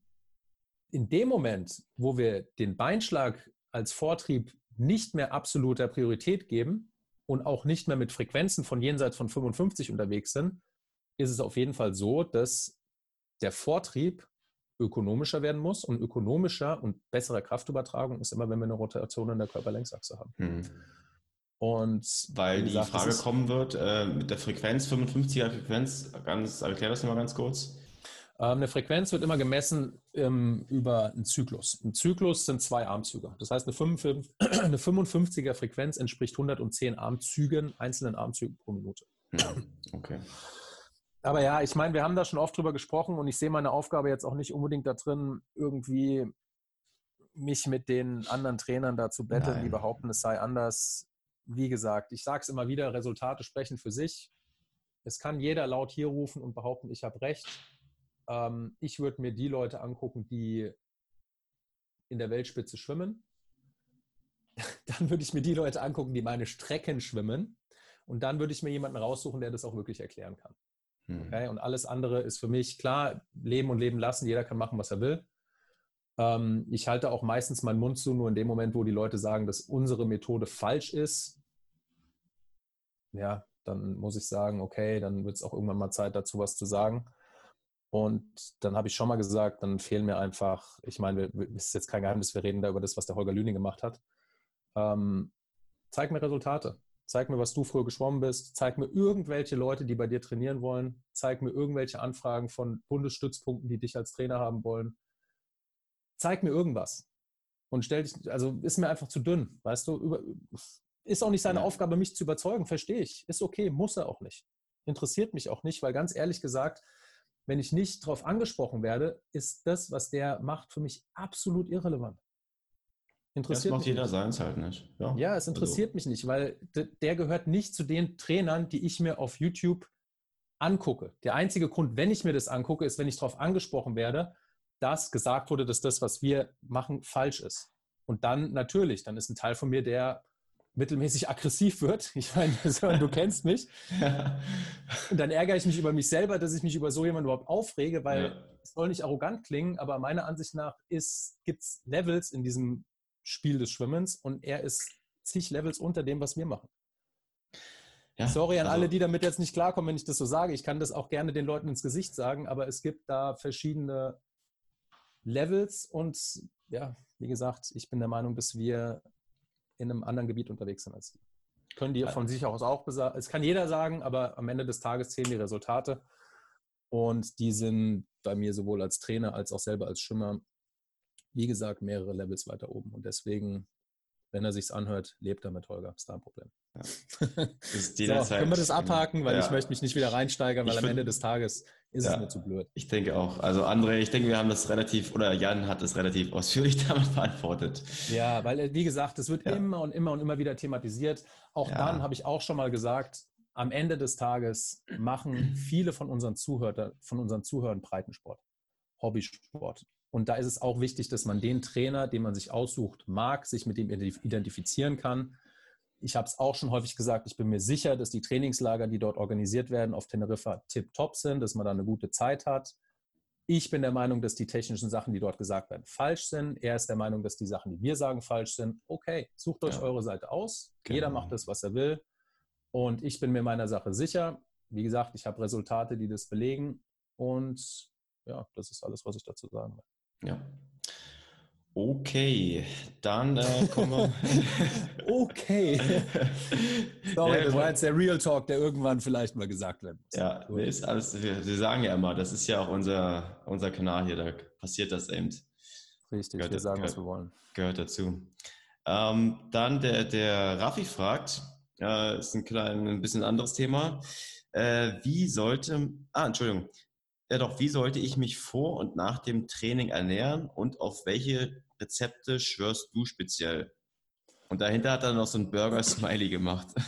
in dem Moment, wo wir den Beinschlag als Vortrieb nicht mehr absoluter Priorität geben und auch nicht mehr mit Frequenzen von jenseits von 55 unterwegs sind, ist es auf jeden Fall so, dass der Vortrieb ökonomischer werden muss. Und ökonomischer und bessere Kraftübertragung ist immer, wenn wir eine Rotation in der Körperlängsachse haben. Hm. Und weil gesagt, die Frage kommen wird, äh, mit der Frequenz, 55er Frequenz, ganz, erklär das mal ganz kurz. Ähm, eine Frequenz wird immer gemessen ähm, über einen Zyklus. Ein Zyklus sind zwei Armzüge. Das heißt, eine, 55, [clears throat] eine 55er Frequenz entspricht 110 Armzügen, einzelnen Armzügen pro Minute. Hm. Okay. Aber ja, ich meine, wir haben da schon oft drüber gesprochen und ich sehe meine Aufgabe jetzt auch nicht unbedingt da drin, irgendwie mich mit den anderen Trainern da zu betteln, die behaupten, es sei anders. Wie gesagt, ich sage es immer wieder, Resultate sprechen für sich. Es kann jeder laut hier rufen und behaupten, ich habe recht. Ähm, ich würde mir die Leute angucken, die in der Weltspitze schwimmen. [laughs] Dann würde ich mir die Leute angucken, die meine Strecken schwimmen. Und dann würde ich mir jemanden raussuchen, der das auch wirklich erklären kann. Hm. Okay? Und alles andere ist für mich klar, leben und leben lassen. Jeder kann machen, was er will. Ähm, ich halte auch meistens meinen Mund zu, nur in dem Moment, wo die Leute sagen, dass unsere Methode falsch ist. Ja, dann muss ich sagen, okay, dann wird es auch irgendwann mal Zeit dazu, was zu sagen. Und dann habe ich schon mal gesagt, dann fehlen mir einfach, ich meine, es ist jetzt kein Geheimnis, wir reden da über das, was der Holger Lüning gemacht hat. Ähm, zeig mir Resultate. Zeig mir, was du früher geschwommen bist. Zeig mir irgendwelche Leute, die bei dir trainieren wollen. Zeig mir irgendwelche Anfragen von Bundesstützpunkten, die dich als Trainer haben wollen. Zeig mir irgendwas. Und stell dich, also ist mir einfach zu dünn, weißt du? Über, ist auch nicht seine ja. Aufgabe, mich zu überzeugen, verstehe ich. Ist okay, muss er auch nicht. Interessiert mich auch nicht, weil ganz ehrlich gesagt, wenn ich nicht darauf angesprochen werde, ist das, was der macht, für mich absolut irrelevant. Interessiert das macht jeder seins halt nicht. Ja, ja es interessiert also. mich nicht, weil der gehört nicht zu den Trainern, die ich mir auf YouTube angucke. Der einzige Grund, wenn ich mir das angucke, ist, wenn ich darauf angesprochen werde, dass gesagt wurde, dass das, was wir machen, falsch ist. Und dann natürlich, dann ist ein Teil von mir, der mittelmäßig [laughs] aggressiv wird. Ich meine, [laughs] du kennst mich. [laughs] Und dann ärgere ich mich über mich selber, dass ich mich über so jemanden überhaupt aufrege, weil ja. es soll nicht arrogant klingen, aber meiner Ansicht nach gibt es Levels in diesem Spiel des Schwimmens und er ist zig Levels unter dem, was wir machen. Ja, Sorry an also, alle, die damit jetzt nicht klarkommen, wenn ich das so sage. Ich kann das auch gerne den Leuten ins Gesicht sagen, aber es gibt da verschiedene Levels und ja, wie gesagt, ich bin der Meinung, dass wir in einem anderen Gebiet unterwegs sind als die. Können die von sich aus auch sagen. Es kann jeder sagen, aber am Ende des Tages zählen die Resultate. Und die sind bei mir sowohl als Trainer als auch selber als Schwimmer wie gesagt, mehrere Levels weiter oben. Und deswegen, wenn er sich's anhört, lebt er mit Holger. Ist da ein Problem. Ja. [laughs] so, können wir das abhaken, weil ja. ich möchte mich nicht wieder reinsteigern, weil ich am Ende des Tages ist ja, es mir zu blöd. Ich denke auch. Also André, ich denke, wir haben das relativ, oder Jan hat das relativ ausführlich [laughs] damit beantwortet. Ja, weil, wie gesagt, es wird immer und immer und immer wieder thematisiert. Auch dann habe ich auch schon mal gesagt, am Ende des Tages machen viele von unseren Zuhörern, von unseren Zuhörern Breitensport, Hobbysport. Und da ist es auch wichtig, dass man den Trainer, den man sich aussucht, mag, sich mit dem identifizieren kann. Ich habe es auch schon häufig gesagt, ich bin mir sicher, dass die Trainingslager, die dort organisiert werden, auf Teneriffa tip-top sind, dass man da eine gute Zeit hat. Ich bin der Meinung, dass die technischen Sachen, die dort gesagt werden, falsch sind. Er ist der Meinung, dass die Sachen, die wir sagen, falsch sind. Okay, sucht euch ja. eure Seite aus. Genau. Jeder macht das, was er will. Und ich bin mir meiner Sache sicher. Wie gesagt, ich habe Resultate, die das belegen. Und ja, das ist alles, was ich dazu sagen will. Ja. Okay, dann äh, kommen wir. [laughs] okay. [laughs] Sorry, das war jetzt der Real Talk, der irgendwann vielleicht mal gesagt wird. Ja, ist alles, wir, wir, sagen ja immer, das ist ja auch unser, unser Kanal hier, da passiert das eben. Richtig, gehört, wir sagen, gehört, was wir wollen. Gehört dazu. Ähm, dann der, der Raffi fragt, äh, ist ein, klein, ein bisschen anderes Thema. Äh, wie sollte, ah, Entschuldigung, ja doch, wie sollte ich mich vor und nach dem Training ernähren und auf welche Rezepte schwörst du speziell? Und dahinter hat er noch so ein Burger-Smiley gemacht. [laughs]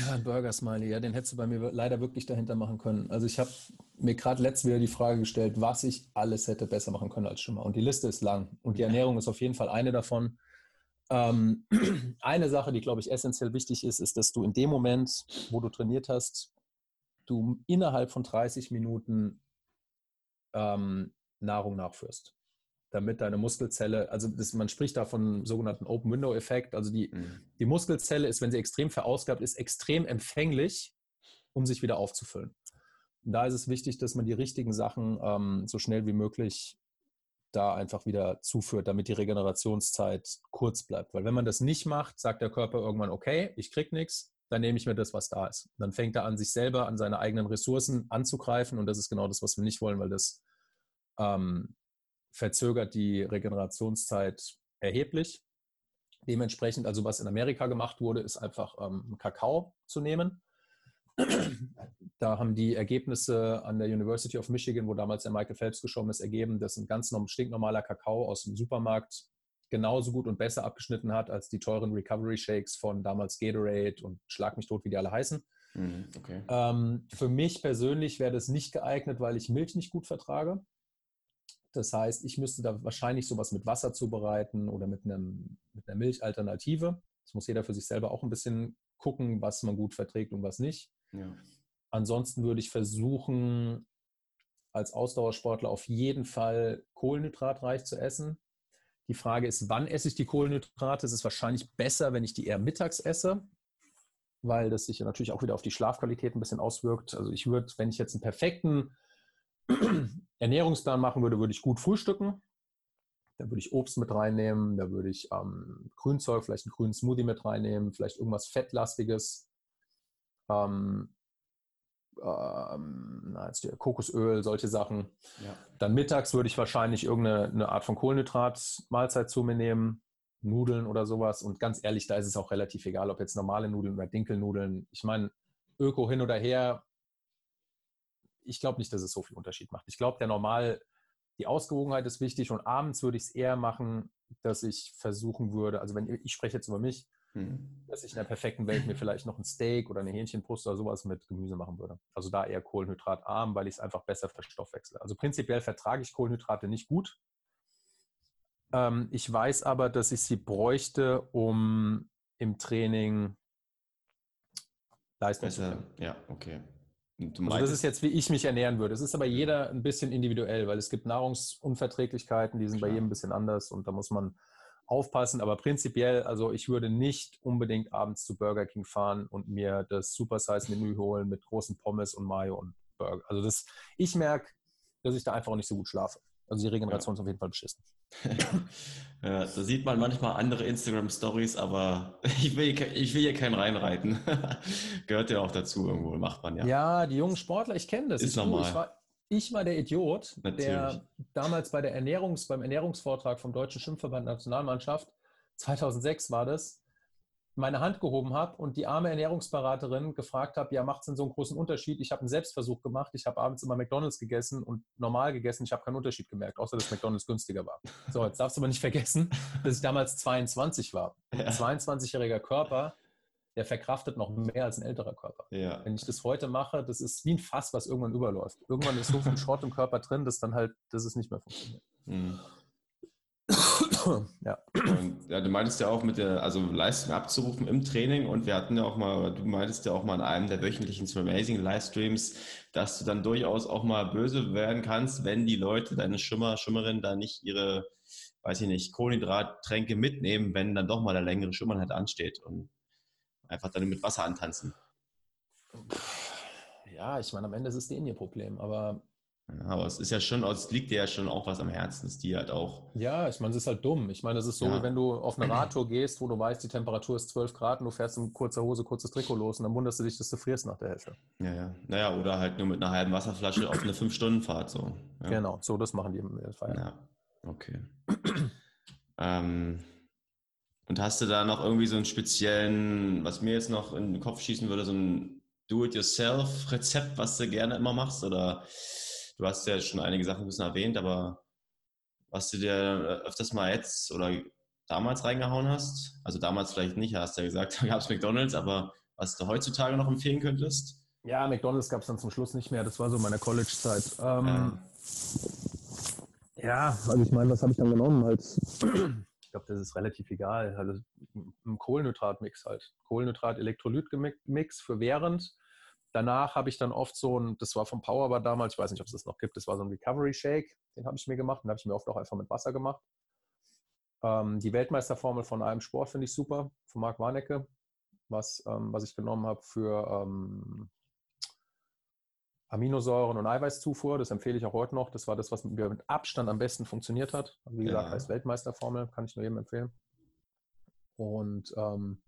Ja, ein Burger-Smiley, ja, den hättest du bei mir leider wirklich dahinter machen können. Also ich habe mir gerade letztes wieder die Frage gestellt, was ich alles hätte besser machen können als schon mal. Und die Liste ist lang. Und die Ernährung ist auf jeden Fall eine davon. Ähm, [clears throat] eine Sache, die, glaube ich, essentiell wichtig ist, ist, dass du in dem Moment, wo du trainiert hast, du innerhalb von 30 Minuten ähm, Nahrung nachführst damit deine Muskelzelle, also das, man spricht da von sogenannten Open Window Effekt, also die, mhm. die Muskelzelle ist, wenn sie extrem verausgabt ist, extrem empfänglich, um sich wieder aufzufüllen. Und da ist es wichtig, dass man die richtigen Sachen ähm, so schnell wie möglich da einfach wieder zuführt, damit die Regenerationszeit kurz bleibt. Weil wenn man das nicht macht, sagt der Körper irgendwann, okay, ich krieg nichts, dann nehme ich mir das, was da ist. Dann fängt er an, sich selber an seine eigenen Ressourcen anzugreifen und das ist genau das, was wir nicht wollen, weil das ähm, verzögert die Regenerationszeit erheblich. Dementsprechend, also was in Amerika gemacht wurde, ist einfach ähm, Kakao zu nehmen. Da haben die Ergebnisse an der University of Michigan, wo damals der Michael Phelps geschoben ist, ergeben, dass ein ganz stinknormaler Kakao aus dem Supermarkt genauso gut und besser abgeschnitten hat als die teuren Recovery Shakes von damals Gatorade und Schlag mich tot, wie die alle heißen. Mhm, okay. Ähm, für mich persönlich wäre das nicht geeignet, weil ich Milch nicht gut vertrage. Das heißt, ich müsste da wahrscheinlich sowas mit Wasser zubereiten oder mit, einem, mit einer Milchalternative. Das muss jeder für sich selber auch ein bisschen gucken, was man gut verträgt und was nicht. Ja. Ansonsten würde ich versuchen, als Ausdauersportler auf jeden Fall kohlenhydratreich zu essen. Die Frage ist, wann esse ich die Kohlenhydrate? Es ist wahrscheinlich besser, wenn ich die eher mittags esse, weil das sich ja natürlich auch wieder auf die Schlafqualität ein bisschen auswirkt. Also ich würde, wenn ich jetzt einen perfekten [clears throat] Ernährungsplan machen würde, würde ich gut frühstücken. Da würde ich Obst mit reinnehmen, da würde ich ähm, Grünzeug, vielleicht einen grünen Smoothie mit reinnehmen, vielleicht irgendwas Fettlastiges. Ähm, ähm, Kokosöl, solche Sachen. Ja. Dann mittags würde ich wahrscheinlich irgendeine Art von Kohlenhydrat-Mahlzeit zu mir nehmen, Nudeln oder sowas. Und ganz ehrlich, da ist es auch relativ egal, ob jetzt normale Nudeln oder Dinkelnudeln. Ich meine, Öko hin oder her, ich glaube nicht, dass es so viel Unterschied macht. Ich glaube, der normal, die Ausgewogenheit ist wichtig und abends würde ich es eher machen, dass ich versuchen würde, also wenn ich spreche jetzt über mich, hm. dass ich in der perfekten Welt mir vielleicht noch ein Steak oder eine Hähnchenbrust oder sowas mit Gemüse machen würde. Also da eher kohlenhydratarm, weil ich es einfach besser verstoffwechsle. Also prinzipiell vertrage ich Kohlenhydrate nicht gut. Ähm, ich weiß aber, dass ich sie bräuchte, um im Training Leistung Besser, zu können. Ja, okay. Also das ist jetzt, wie ich mich ernähren würde. Es ist aber jeder ein bisschen individuell, weil es gibt Nahrungsunverträglichkeiten, die sind Klar. bei jedem ein bisschen anders und da muss man aufpassen. Aber prinzipiell, also ich würde nicht unbedingt abends zu Burger King fahren und mir das Super Size Menü holen mit großen Pommes und Mayo und Burger. Also das, ich merke, dass ich da einfach auch nicht so gut schlafe. Also die Regeneration ja. ist auf jeden Fall beschissen. [laughs] ja, da sieht man manchmal andere Instagram-Stories, aber [laughs] ich will, ich will hier keinen reinreiten. [laughs] Gehört ja auch dazu irgendwo, macht man ja. Ja, die jungen Sportler, ich kenne das. Ist ich, normal. Ich war, ich war der Idiot, Natürlich. der damals bei der Ernährungs-, beim Ernährungsvortrag vom Deutschen Schimpfverband Nationalmannschaft, 2006 war das, meine Hand gehoben habe und die arme Ernährungsberaterin gefragt habe, ja, macht es denn so einen großen Unterschied? Ich habe einen Selbstversuch gemacht, ich habe abends immer McDonalds gegessen und normal gegessen, ich habe keinen Unterschied gemerkt, außer dass McDonalds günstiger war. So, jetzt darfst du aber nicht vergessen, dass ich damals 22 war. Ja. Ein 22-jähriger Körper, der verkraftet noch mehr als ein älterer Körper. Ja. Wenn ich das heute mache, das ist wie ein Fass, was irgendwann überläuft. Irgendwann ist so viel [laughs] Schrott im Körper drin, dass dann halt, dass es nicht mehr funktioniert. Mhm. ja. Und, ja, du meintest ja auch mit der, also Leistung abzurufen im Training und wir hatten ja auch mal, du meintest ja auch mal in einem der wöchentlichen Swim Amazing Livestreams, dass du dann durchaus auch mal böse werden kannst, wenn die Leute, deine Schimmer, Schimmerinnen da nicht ihre, weiß ich nicht, Kohlenhydrattränke mitnehmen, wenn dann doch mal der längere Schimmern halt ansteht und einfach dann mit Wasser antanzen. Ja, ich meine, am Ende ist es denen ihr Problem, aber ja, aber es ist ja schon, es liegt dir ja schon auch was am Herzen, dass die halt auch. Ja, ich meine, es ist halt dumm. Ich meine, es ist so, Ja. wie wenn du auf eine Radtour gehst, wo du weißt, die Temperatur ist 12 Grad und du fährst in kurzer Hose, kurzes Trikot los und dann wunderst du dich, dass du frierst nach der Hälfte. Ja, ja. Naja, oder halt nur mit einer halben Wasserflasche auf eine 5-Stunden-Fahrt so. Ja. Genau, so das machen die im Fall. Ja, okay. [clears throat] ähm, und hast du da noch irgendwie so einen speziellen, was mir jetzt noch in den Kopf schießen würde, so ein Do-it-yourself-Rezept, was du gerne immer machst? Oder du hast ja schon einige Sachen ein bisschen erwähnt, aber was du dir öfters mal jetzt oder damals reingehauen hast? Also damals vielleicht nicht, hast du ja gesagt, [laughs] da gab es McDonalds, aber was du heutzutage noch empfehlen könntest? Ja, McDonalds gab es dann zum Schluss nicht mehr. Das war so meine College-Zeit. Ähm, Ja. ja, also ich meine, was habe ich dann genommen? Als glaube, das ist relativ egal. Also ein Kohlenhydratmix halt. Kohlenhydrat-Elektrolyt-Mix für während. Danach habe ich dann oft so ein, das war vom Powerbar damals, ich weiß nicht, ob es das noch gibt, das war so ein Recovery Shake, den habe ich mir gemacht, den habe ich mir oft auch einfach mit Wasser gemacht. Ähm, die Weltmeisterformel von einem Sport finde ich super, von Marc Warnecke, was, ähm, was ich genommen habe für ähm, Aminosäuren und Eiweißzufuhr. Das empfehle ich auch heute noch. Das war das, was mir mit Abstand am besten funktioniert hat. Also wie gesagt, Ja. heißt Weltmeisterformel, kann ich nur jedem empfehlen. Und ähm,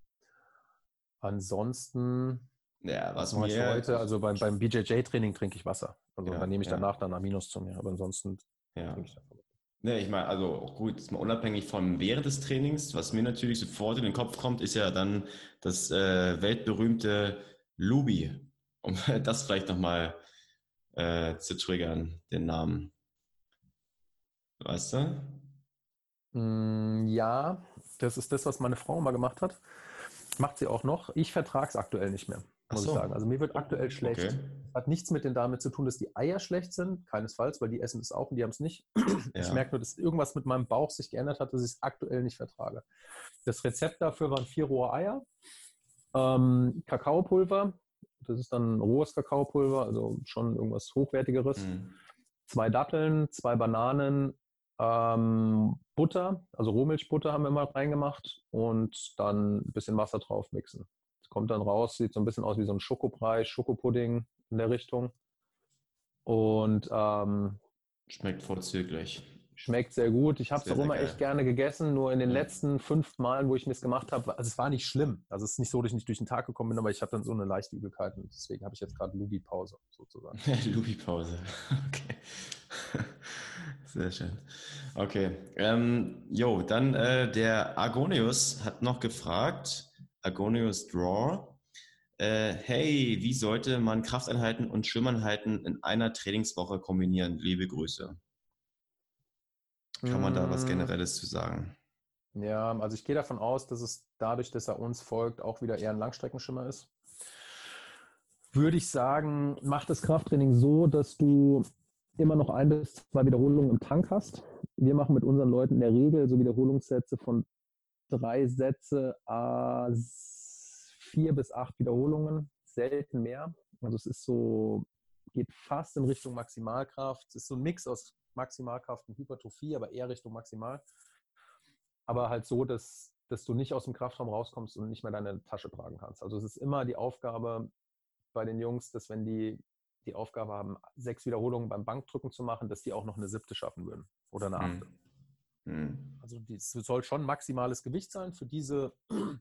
ansonsten Ja, was mache ich heute? Also beim, beim BJJ-Training trinke ich Wasser. Also Ja, dann nehme ich ja. danach dann Aminos zu mir. Aber ansonsten ja. trinke ich einfach. Ne, ich meine, also gut, jetzt mal unabhängig von während des Trainings, was mir natürlich sofort in den Kopf kommt, ist ja dann das äh, weltberühmte Lubi. Um [laughs] das vielleicht nochmal äh, zu triggern, den Namen. Weißt du? Mm, ja, das ist das, was meine Frau immer gemacht hat. Macht sie auch noch. Ich vertrage es aktuell nicht mehr, muss so. ich sagen. Also mir wird aktuell schlecht. Okay. Hat nichts mit den damit zu tun, dass die Eier schlecht sind, keinesfalls, weil die essen es auch und die haben es nicht. [clears throat] Ich Ja. merke nur, dass irgendwas mit meinem Bauch sich geändert hat, dass ich es aktuell nicht vertrage. Das Rezept dafür waren vier rohe Eier, ähm, Kakaopulver, das ist dann rohes Kakaopulver, also schon irgendwas Hochwertigeres, Hm. zwei Datteln, zwei Bananen, ähm, Butter, also Rohmilchbutter haben wir mal reingemacht und dann ein bisschen Wasser drauf mixen. Das kommt dann raus, sieht so ein bisschen aus wie so ein Schokobrei, Schokopudding in der Richtung. Und ähm, Schmeckt vorzüglich. Schmeckt sehr gut. Ich habe es auch immer geil. echt gerne gegessen, nur in den Ja. letzten fünf Malen, wo ich mir es gemacht habe, also es war nicht schlimm. Also es ist nicht so, dass ich nicht durch den Tag gekommen bin, aber ich hatte dann so eine leichte Übelkeit und deswegen habe ich jetzt gerade Lubi-Pause sozusagen. [laughs] Lubi-Pause. [laughs] Okay. [laughs] Sehr schön. Okay. Ähm, jo, dann äh, der Argonius hat noch gefragt, Argonius Draw, äh, hey, wie sollte man Krafteinheiten und Schwimmeinheiten in einer Trainingswoche kombinieren? Liebe Grüße. Kann man da was Mm, Generelles zu sagen? Ja, also ich gehe davon aus, dass es dadurch, dass er uns folgt, auch wieder eher ein Langstreckenschimmer ist. Würde ich sagen, mach das Krafttraining so, dass du immer noch ein bis zwei Wiederholungen im Tank hast. Wir machen mit unseren Leuten in der Regel so Wiederholungssätze von drei Sätze, a vier bis acht Wiederholungen, selten mehr. Also es ist so, geht fast in Richtung Maximalkraft. Es ist so ein Mix aus Maximalkraft und Hypertrophie, aber eher Richtung Maximal aber halt so, dass, dass du nicht aus dem Kraftraum rauskommst und nicht mehr deine Tasche tragen kannst. Also es ist immer die Aufgabe bei den Jungs, dass wenn die die Aufgabe haben, sechs Wiederholungen beim Bankdrücken zu machen, dass die auch noch eine siebte schaffen würden oder eine achte. Hm. Hm. Also es soll schon maximales Gewicht sein für diese. [clears throat]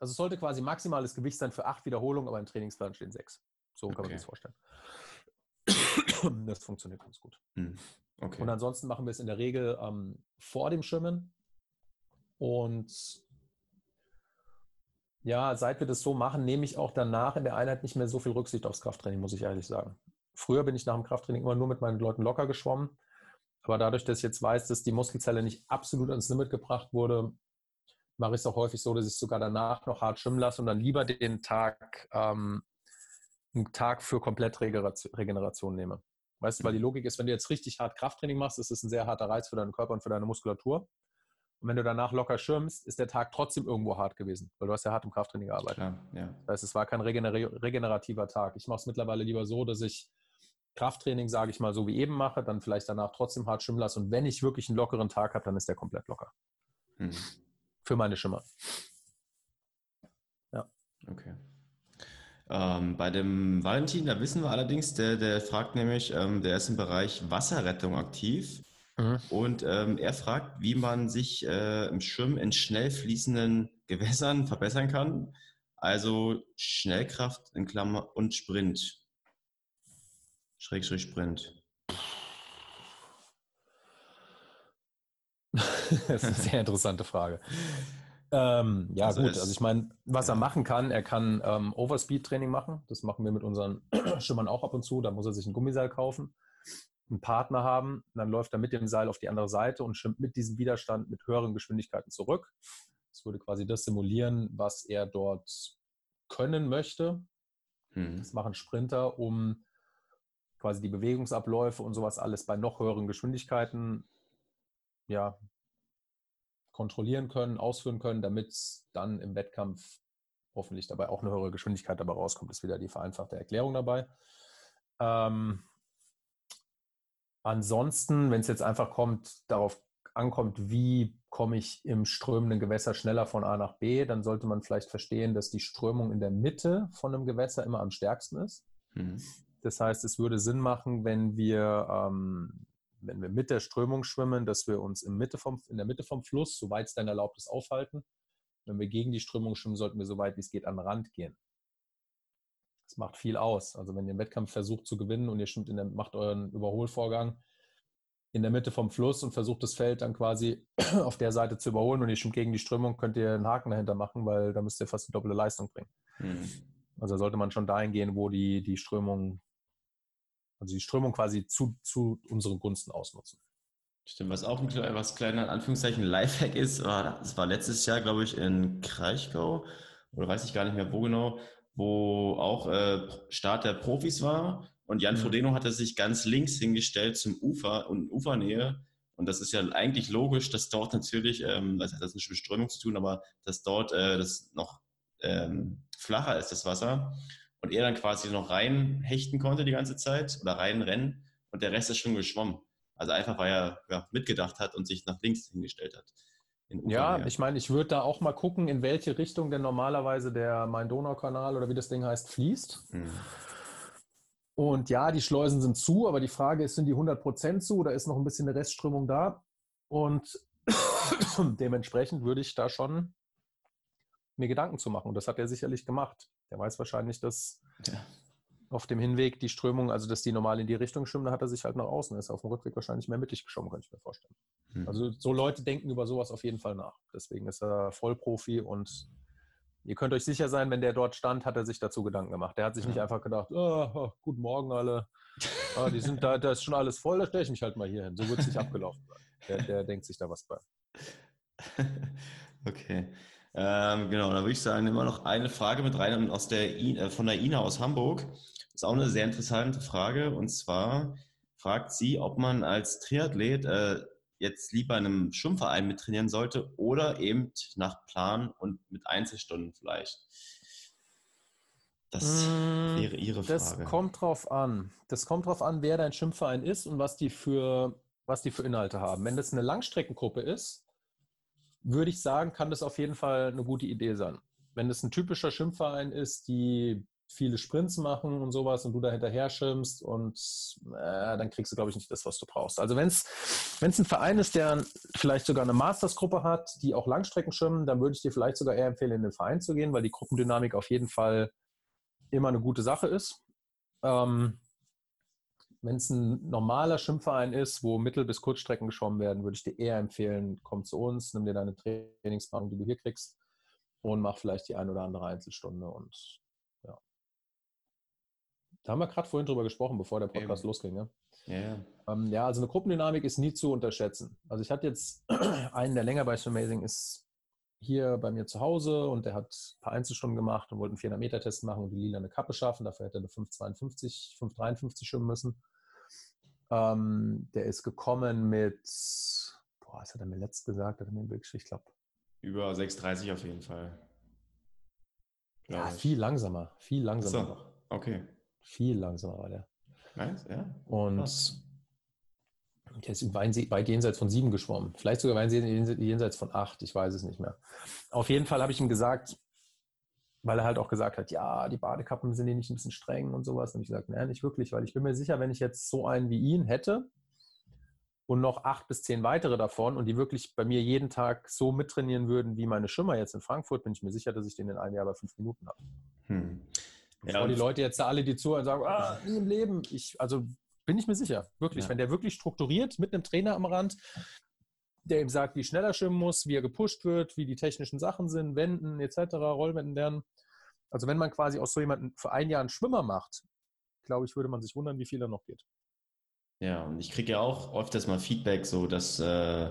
Also es sollte quasi maximales Gewicht sein für acht Wiederholungen, aber im Trainingsplan stehen sechs. So kann man Okay. sich das vorstellen. [coughs] Das funktioniert ganz gut. Hm. Okay. Und ansonsten machen wir es in der Regel ähm, vor dem Schwimmen. Und ja, seit wir das so machen, nehme ich auch danach in der Einheit nicht mehr so viel Rücksicht aufs Krafttraining, muss ich ehrlich sagen. Früher bin ich nach dem Krafttraining immer nur mit meinen Leuten locker geschwommen. Aber dadurch, dass ich jetzt weiß, dass die Muskelzelle nicht absolut ans Limit gebracht wurde, mache ich es auch häufig so, dass ich sogar danach noch hart schwimmen lasse und dann lieber den Tag, ähm, einen Tag für Komplettregeneration nehme. Weißt du, weil die Logik ist, wenn du jetzt richtig hart Krafttraining machst, ist es ein sehr harter Reiz für deinen Körper und für deine Muskulatur. Und wenn du danach locker schwimmst, ist der Tag trotzdem irgendwo hart gewesen, weil du hast ja hart im Krafttraining gearbeitet. Klar, ja. Das heißt, es war kein regenerativer Tag. Ich mache es mittlerweile lieber so, dass ich Krafttraining, sage ich mal, so wie eben mache, dann vielleicht danach trotzdem hart schwimmen lasse. Und wenn ich wirklich einen lockeren Tag habe, dann ist der komplett locker. Mhm. Für meine Schimmer. Ja. Okay. Ähm, bei dem Valentin, da wissen wir allerdings, der, der fragt nämlich, ähm, der ist im Bereich Wasserrettung aktiv. Mhm. Und ähm, er fragt, wie man sich äh, im Schwimmen in schnell fließenden Gewässern verbessern kann. Also Schnellkraft in Klammer und Sprint. Schrägstrich Sprint. [laughs] das ist eine sehr interessante Frage. [laughs] Ähm, ja, also gut. also ich meine, was ja. er machen kann, er kann ähm, Overspeed-Training machen. Das machen wir mit unseren [clears throat] Schimmern auch ab und zu. Da muss er sich ein Gummiseil kaufen einen Partner haben, dann läuft er mit dem Seil auf die andere Seite und schwimmt mit diesem Widerstand mit höheren Geschwindigkeiten zurück. Das würde quasi das simulieren, was er dort können möchte. Hm. Das machen Sprinter, um quasi die Bewegungsabläufe und sowas alles bei noch höheren Geschwindigkeiten ja, kontrollieren können, ausführen können, damit dann im Wettkampf hoffentlich dabei auch eine höhere Geschwindigkeit dabei rauskommt. Ist wieder die vereinfachte Erklärung dabei. Ähm, Ansonsten, wenn es jetzt einfach kommt, darauf ankommt, wie komme ich im strömenden Gewässer schneller von A nach B, dann sollte man vielleicht verstehen, dass die Strömung in der Mitte von einem Gewässer immer am stärksten ist. Mhm. Das heißt, es würde Sinn machen, wenn wir, ähm, wenn wir mit der Strömung schwimmen, dass wir uns in, Mitte vom, in der Mitte vom Fluss, soweit es denn erlaubt ist, aufhalten. Wenn wir gegen die Strömung schwimmen, sollten wir so weit wie es geht an den Rand gehen. Das macht viel aus. Also wenn ihr einen Wettkampf versucht zu gewinnen und ihr schwimmt in der, macht euren Überholvorgang in der Mitte vom Fluss und versucht das Feld dann quasi [clears throat] auf der Seite zu überholen und ihr schwimmt gegen die Strömung, könnt ihr einen Haken dahinter machen, weil da müsst ihr fast die doppelte Leistung bringen. Mhm. Also sollte man schon dahin gehen, wo die, die Strömung, also die Strömung quasi zu, zu unseren Gunsten ausnutzen. Stimmt, was auch ein was kleiner Anführungszeichen Lifehack ist, war, das war letztes Jahr, glaube ich, in Kraichgau, oder weiß ich gar nicht mehr wo genau, wo auch äh, Start der Profis war. Und Jan mhm. Frodeno hatte sich ganz links hingestellt zum Ufer und Ufernähe. Und das ist ja eigentlich logisch, dass dort natürlich, ähm, das hat das nicht mit Strömung zu tun, aber dass dort äh, das noch ähm, flacher ist, das Wasser. Und er dann quasi noch rein hechten konnte die ganze Zeit oder rein rennen und der Rest ist schon geschwommen. Also einfach, weil er ja, mitgedacht hat und sich nach links hingestellt hat. Ja, ich meine, ich würde da auch mal gucken, in welche Richtung denn normalerweise der Main-Donau-Kanal oder wie das Ding heißt, fließt. Hm. Und ja, die Schleusen sind zu, aber die Frage ist, sind die 100% zu oder ist noch ein bisschen eine Restströmung da? Und [coughs] dementsprechend würde ich da schon mir Gedanken zu machen. Und das hat er sicherlich gemacht. Der weiß wahrscheinlich, dass ja auf dem Hinweg die Strömung, also dass die normal in die Richtung schwimmen, da hat er sich halt nach außen, ist auf dem Rückweg wahrscheinlich mehr mittig geschwommen, kann ich mir vorstellen. Mhm. Also so Leute denken über sowas auf jeden Fall nach. Deswegen ist er Vollprofi und ihr könnt euch sicher sein, wenn der dort stand, hat er sich dazu Gedanken gemacht. Der hat sich ja. nicht einfach gedacht, oh, oh, guten Morgen alle, [laughs] ah, die sind da, da ist schon alles voll, da stelle ich mich halt mal hier hin. So wird es nicht abgelaufen sein. Der, der denkt sich da was bei. [laughs] Okay. Ähm, genau, da würde ich sagen, immer noch eine Frage mit rein aus der I, äh, von der Ina aus Hamburg. Das ist auch eine sehr interessante Frage. Und zwar fragt sie, ob man als Triathlet äh, jetzt lieber in einem Schwimmverein mittrainieren sollte oder eben nach Plan und mit Einzelstunden vielleicht. Das mmh, wäre Ihre Frage. Das kommt drauf an. Das kommt drauf an, wer dein Schwimmverein ist und was die für, was die für Inhalte haben. Wenn das eine Langstreckengruppe ist, würde ich sagen, kann das auf jeden Fall eine gute Idee sein. Wenn es ein typischer Schwimmverein ist, die viele Sprints machen und sowas und du da hinterher schwimmst und äh, dann kriegst du, glaube ich, nicht das, was du brauchst. Also wenn es ein Verein ist, der vielleicht sogar eine Mastersgruppe hat, die auch Langstrecken schwimmen, dann würde ich dir vielleicht sogar eher empfehlen, in den Verein zu gehen, weil die Gruppendynamik auf jeden Fall immer eine gute Sache ist. Ähm, wenn es ein normaler Schwimmverein ist, wo Mittel- bis Kurzstrecken geschwommen werden, würde ich dir eher empfehlen, komm zu uns, nimm dir deine Trainingsplanung, die du hier kriegst und mach vielleicht die ein oder andere Einzelstunde und ja. Da haben wir gerade vorhin drüber gesprochen, bevor der Podcast Eben. losging. Ja? Ja, ähm, ja, also eine Gruppendynamik ist nie zu unterschätzen. Also ich hatte jetzt [clears throat] einen, der länger bei Amazing ist, hier bei mir zu Hause und der hat ein paar Einzelstunden gemacht und wollte einen 400 Meter Test machen und die Lila eine Kappe schaffen. Dafür hätte er eine 5,52, 5,53 schwimmen müssen. Ähm, der ist gekommen mit, boah, was hat er mir letzt gesagt? Hat er mir ein Bild geschickt, ich glaube. Über 6,30 auf jeden Fall. Ja, viel langsamer, viel langsamer noch. Okay. Viel langsamer war der. Nice, ja. Und Krass. der ist weit jenseits von sieben geschwommen. Vielleicht sogar weit jenseits von acht, ich weiß es nicht mehr. Auf jeden Fall habe ich ihm gesagt, weil er halt auch gesagt hat, ja, die Badekappen sind die nicht ein bisschen streng und sowas. Und ich gesagt, nein, nicht wirklich, weil ich bin mir sicher, wenn ich jetzt so einen wie ihn hätte und noch acht bis zehn weitere davon und die wirklich bei mir jeden Tag so mittrainieren würden wie meine Schimmer jetzt in Frankfurt, bin ich mir sicher, dass ich den in einem Jahr bei fünf Minuten habe. Hm. Bevor ja, die Leute jetzt da alle, die zuhören, sagen, ah, nie im Leben. Ich, also bin ich mir sicher, wirklich. Ja. Wenn der wirklich strukturiert mit einem Trainer am Rand, der ihm sagt, wie schnell er schwimmen muss, wie er gepusht wird, wie die technischen Sachen sind, Wenden etc., Rollwenden lernen. Also wenn man quasi aus so jemandem für ein Jahr einen Schwimmer macht, glaube ich, würde man sich wundern, wie viel da noch geht. Ja, und ich kriege ja auch öfters mal Feedback, so dass äh,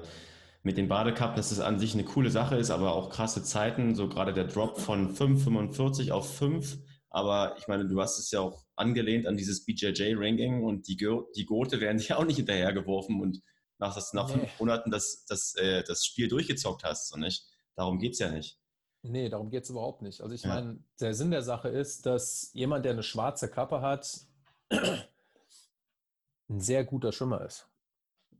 mit dem Badekappen, dass das an sich eine coole Sache ist, aber auch krasse Zeiten, so gerade der Drop von 5,45 auf 5. Aber ich meine, du hast es ja auch angelehnt an dieses BJJ-Ranking und die, die Gurte werden [laughs] dir auch nicht hinterhergeworfen und nach, das, nach nee. fünf Monaten das, das, äh, das Spiel durchgezockt hast. So nicht? Darum geht es ja nicht. Nee, darum geht es überhaupt nicht. Also ich ja. meine, der Sinn der Sache ist, dass jemand, der eine schwarze Kappe hat, [clears throat] ein sehr guter Schwimmer ist.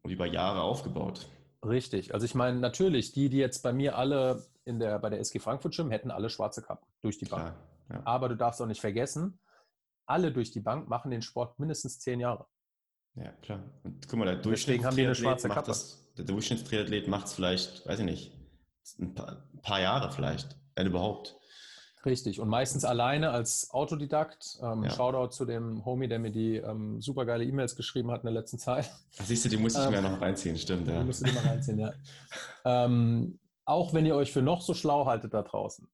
Und über Jahre aufgebaut. Richtig. Also ich meine, natürlich, die, die jetzt bei mir alle in der, bei der SG Frankfurt schwimmen, hätten alle schwarze Kappen durch die Bank. ja. Aber du darfst auch nicht vergessen, alle durch die Bank machen den Sport mindestens zehn Jahre. Ja, klar. Und guck mal, der Durchschnittstriathlet macht das, der Durchschnittstriathlet macht es vielleicht, weiß ich nicht, ein paar, ein paar, Jahre vielleicht, wenn überhaupt. Richtig. Und meistens alleine als Autodidakt. Ähm, ja. Shoutout zu dem Homie, der mir die ähm, super geile E-Mails geschrieben hat in der letzten Zeit. Ach, siehst du, die muss ich ähm, mir noch reinziehen, stimmt. Ja. Die musst du dir mal reinziehen, ja. ähm, auch wenn ihr euch für noch so schlau haltet da draußen,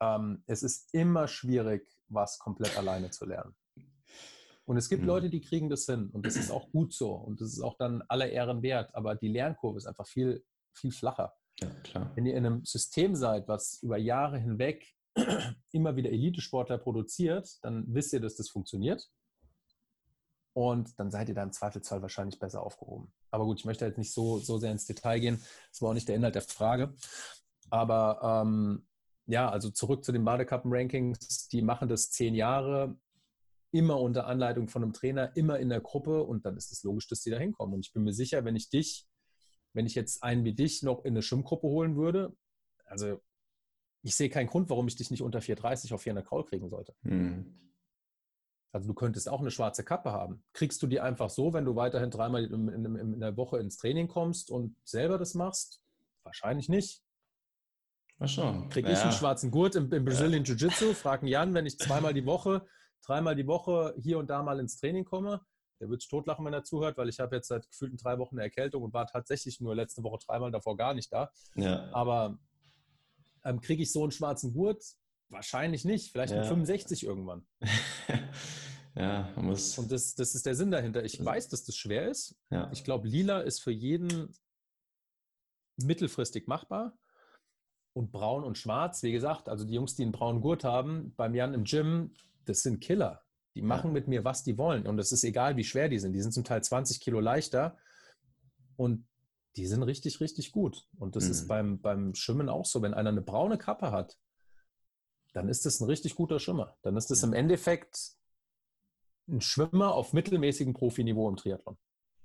ähm, es ist immer schwierig, was komplett alleine zu lernen. Und es gibt mhm. Leute, die kriegen das hin und das ist auch gut so und das ist auch dann aller Ehren wert, aber die Lernkurve ist einfach viel, viel flacher. Ja, Wenn ihr in einem System seid, was über Jahre hinweg [clears throat] immer wieder Elitesportler produziert, dann wisst ihr, dass das funktioniert. Und dann seid ihr da im Zweifelsfall wahrscheinlich besser aufgehoben. Aber gut, ich möchte jetzt nicht so, so sehr ins Detail gehen. Das war auch nicht der Inhalt der Frage. Aber ähm, ja, also zurück zu den Badekappen-Rankings. Die machen das zehn Jahre immer unter Anleitung von einem Trainer, immer in der Gruppe und dann ist es logisch, dass die da hinkommen. Und ich bin mir sicher, wenn ich dich, wenn ich jetzt einen wie dich noch in eine Schwimmgruppe holen würde, also ich sehe keinen Grund, warum ich dich nicht unter 430 auf 400 Kraul kriegen sollte. Mhm. Also du könntest auch eine schwarze Kappe haben. Kriegst du die einfach so, wenn du weiterhin dreimal in, in, in der Woche ins Training kommst und selber das machst? Wahrscheinlich nicht. Mal schauen. Kriege ich einen schwarzen Gurt im, im Brazilian ja. Jiu-Jitsu? Fragen Jan, wenn ich zweimal die Woche dreimal die Woche hier und da mal ins Training komme. Der wird sich totlachen, wenn er zuhört, weil ich habe jetzt seit gefühlten drei Wochen eine Erkältung und war tatsächlich nur letzte Woche dreimal davor gar nicht da. Ja. Aber ähm, kriege ich so einen schwarzen Gurt? Wahrscheinlich nicht. Vielleicht ja. mit 65 irgendwann. [laughs] ja, man muss. Und das, das ist der Sinn dahinter. Ich weiß, dass das schwer ist. Ja. Ich glaube, lila ist für jeden mittelfristig machbar. Und braun und schwarz, wie gesagt, also die Jungs, die einen braunen Gurt haben, beim Jan im Gym, das sind Killer. Die machen ja. mit mir, was die wollen. Und es ist egal, wie schwer die sind. Die sind zum Teil 20 Kilo leichter. Und die sind richtig, richtig gut. Und das mhm. ist beim, beim Schwimmen auch so. Wenn einer eine braune Kappe hat, dann ist das ein richtig guter Schwimmer. Dann ist das ja. im Endeffekt ein Schwimmer auf mittelmäßigem Profiniveau im Triathlon.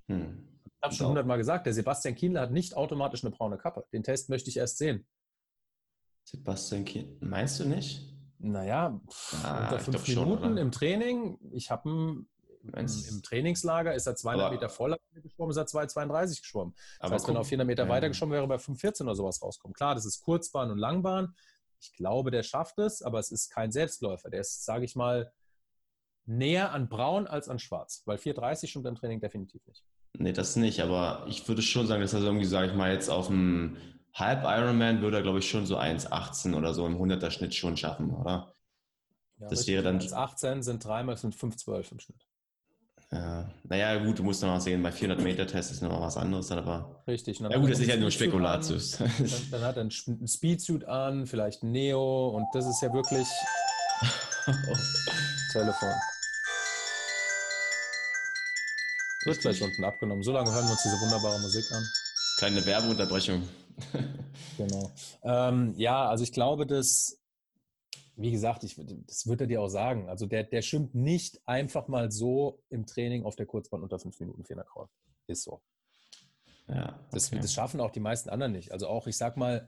Mhm. Ich habe schon hundertmal gesagt, der Sebastian Kienle hat nicht automatisch eine braune Kappe. Den Test möchte ich erst sehen. Sebastian Kienle, meinst du nicht? Naja, ah, unter fünf Minuten schon, im Training. Ich habe im, im, Trainingslager ist er 200 aber, Meter voller geschwommen, ist er 2,32 geschwommen. Das heißt, guck, wenn er auf 400 Meter ja. weiter geschwommen wäre, bei 5,14 oder sowas rauskommen. Klar, das ist Kurzbahn und Langbahn. Ich glaube, der schafft es, aber es ist kein Selbstläufer. Der ist, sage ich mal, näher an Braun als an Schwarz, weil 4,30 stimmt im Training definitiv nicht. Nee, das nicht, aber ich würde schon sagen, dass er irgendwie, sage ich mal, jetzt auf dem Halb Ironman würde er, glaube ich, schon so 1,18 oder so im 100er Schnitt schon schaffen, oder? Ja, das wäre dann. 1,18 sind dreimal, sind 5,12 im Schnitt. Ja, naja, gut, du musst noch sehen, bei 400 Meter Test ist noch was anderes, dann aber. Richtig. ja, gut, das ist ja nur Spekulatius. Dann, dann, hat er einen Speedsuit an, vielleicht ein Neo und das ist ja wirklich. [laughs] Telefon. Wird gleich unten abgenommen. So lange hören wir uns diese wunderbare Musik an. Kleine Werbeunterbrechung. Genau. Ähm, ja, also ich glaube, dass, wie gesagt, ich, das wird er dir auch sagen. Also der, der schwimmt nicht einfach mal so im Training auf der Kurzbahn unter fünf Minuten 400 Kraut. Ist so. Ja, okay. das, das schaffen auch die meisten anderen nicht. Also auch, ich sag mal,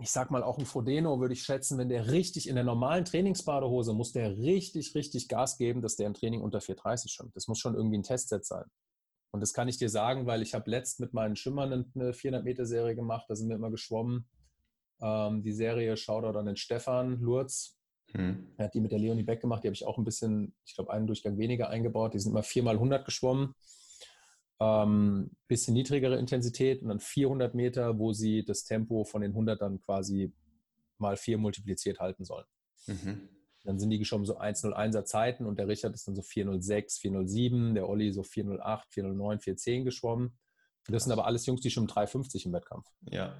ich sag mal, auch ein Frodeno würde ich schätzen, wenn der richtig in der normalen Trainingsbadehose muss der richtig, richtig Gas geben, dass der im Training unter 4,30 schon. Das muss schon irgendwie ein Testset sein. Und das kann ich dir sagen, weil ich habe letzt mit meinen Schimmern eine 400-Meter-Serie gemacht, da sind wir immer geschwommen. Ähm, die Serie Shoutout an den Stefan Lurz. Hm. Er hat die mit der Leonie Beck gemacht, die habe ich auch ein bisschen, ich glaube, einen Durchgang weniger eingebaut. Die sind immer 4 mal 100 geschwommen ähm, bisschen niedrigere Intensität und dann 400 Meter, wo sie das Tempo von den 100 dann quasi mal 4 multipliziert halten sollen. Mhm. Dann sind die geschwommen so 1,01er Zeiten und der Richard ist dann so 4,06, 4,07, der Olli so 4,08, 4,09, 4,10 geschwommen. Und das sind aber alles Jungs, die schon 3,50 im Wettkampf. Ja.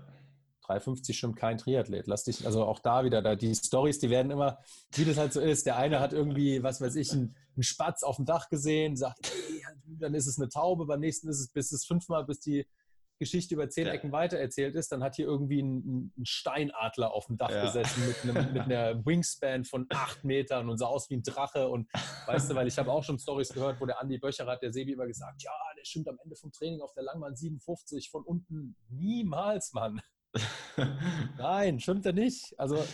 3,50 stimmt kein Triathlet. Lass dich, also auch da wieder, da die Stories, die werden immer, wie das halt so ist. Der eine hat irgendwie, was weiß ich, einen, einen Spatz auf dem Dach gesehen, sagt, ey, dann ist es eine Taube, beim nächsten ist es, bis es fünfmal, bis die Geschichte über zehn ja. Ecken weitererzählt ist, dann hat hier irgendwie ein, ein Steinadler auf dem Dach ja. gesessen mit, einem, mit, einer [laughs] Wingspan von acht Metern und sah aus wie ein Drache. Und weißt du, weil ich habe auch schon Stories gehört, wo der Andi Böcher hat, der Sebi immer gesagt, ja, der stimmt am Ende vom Training auf der Langbahn 57 von unten. Niemals, Mann. [laughs] Nein, stimmt er nicht. Also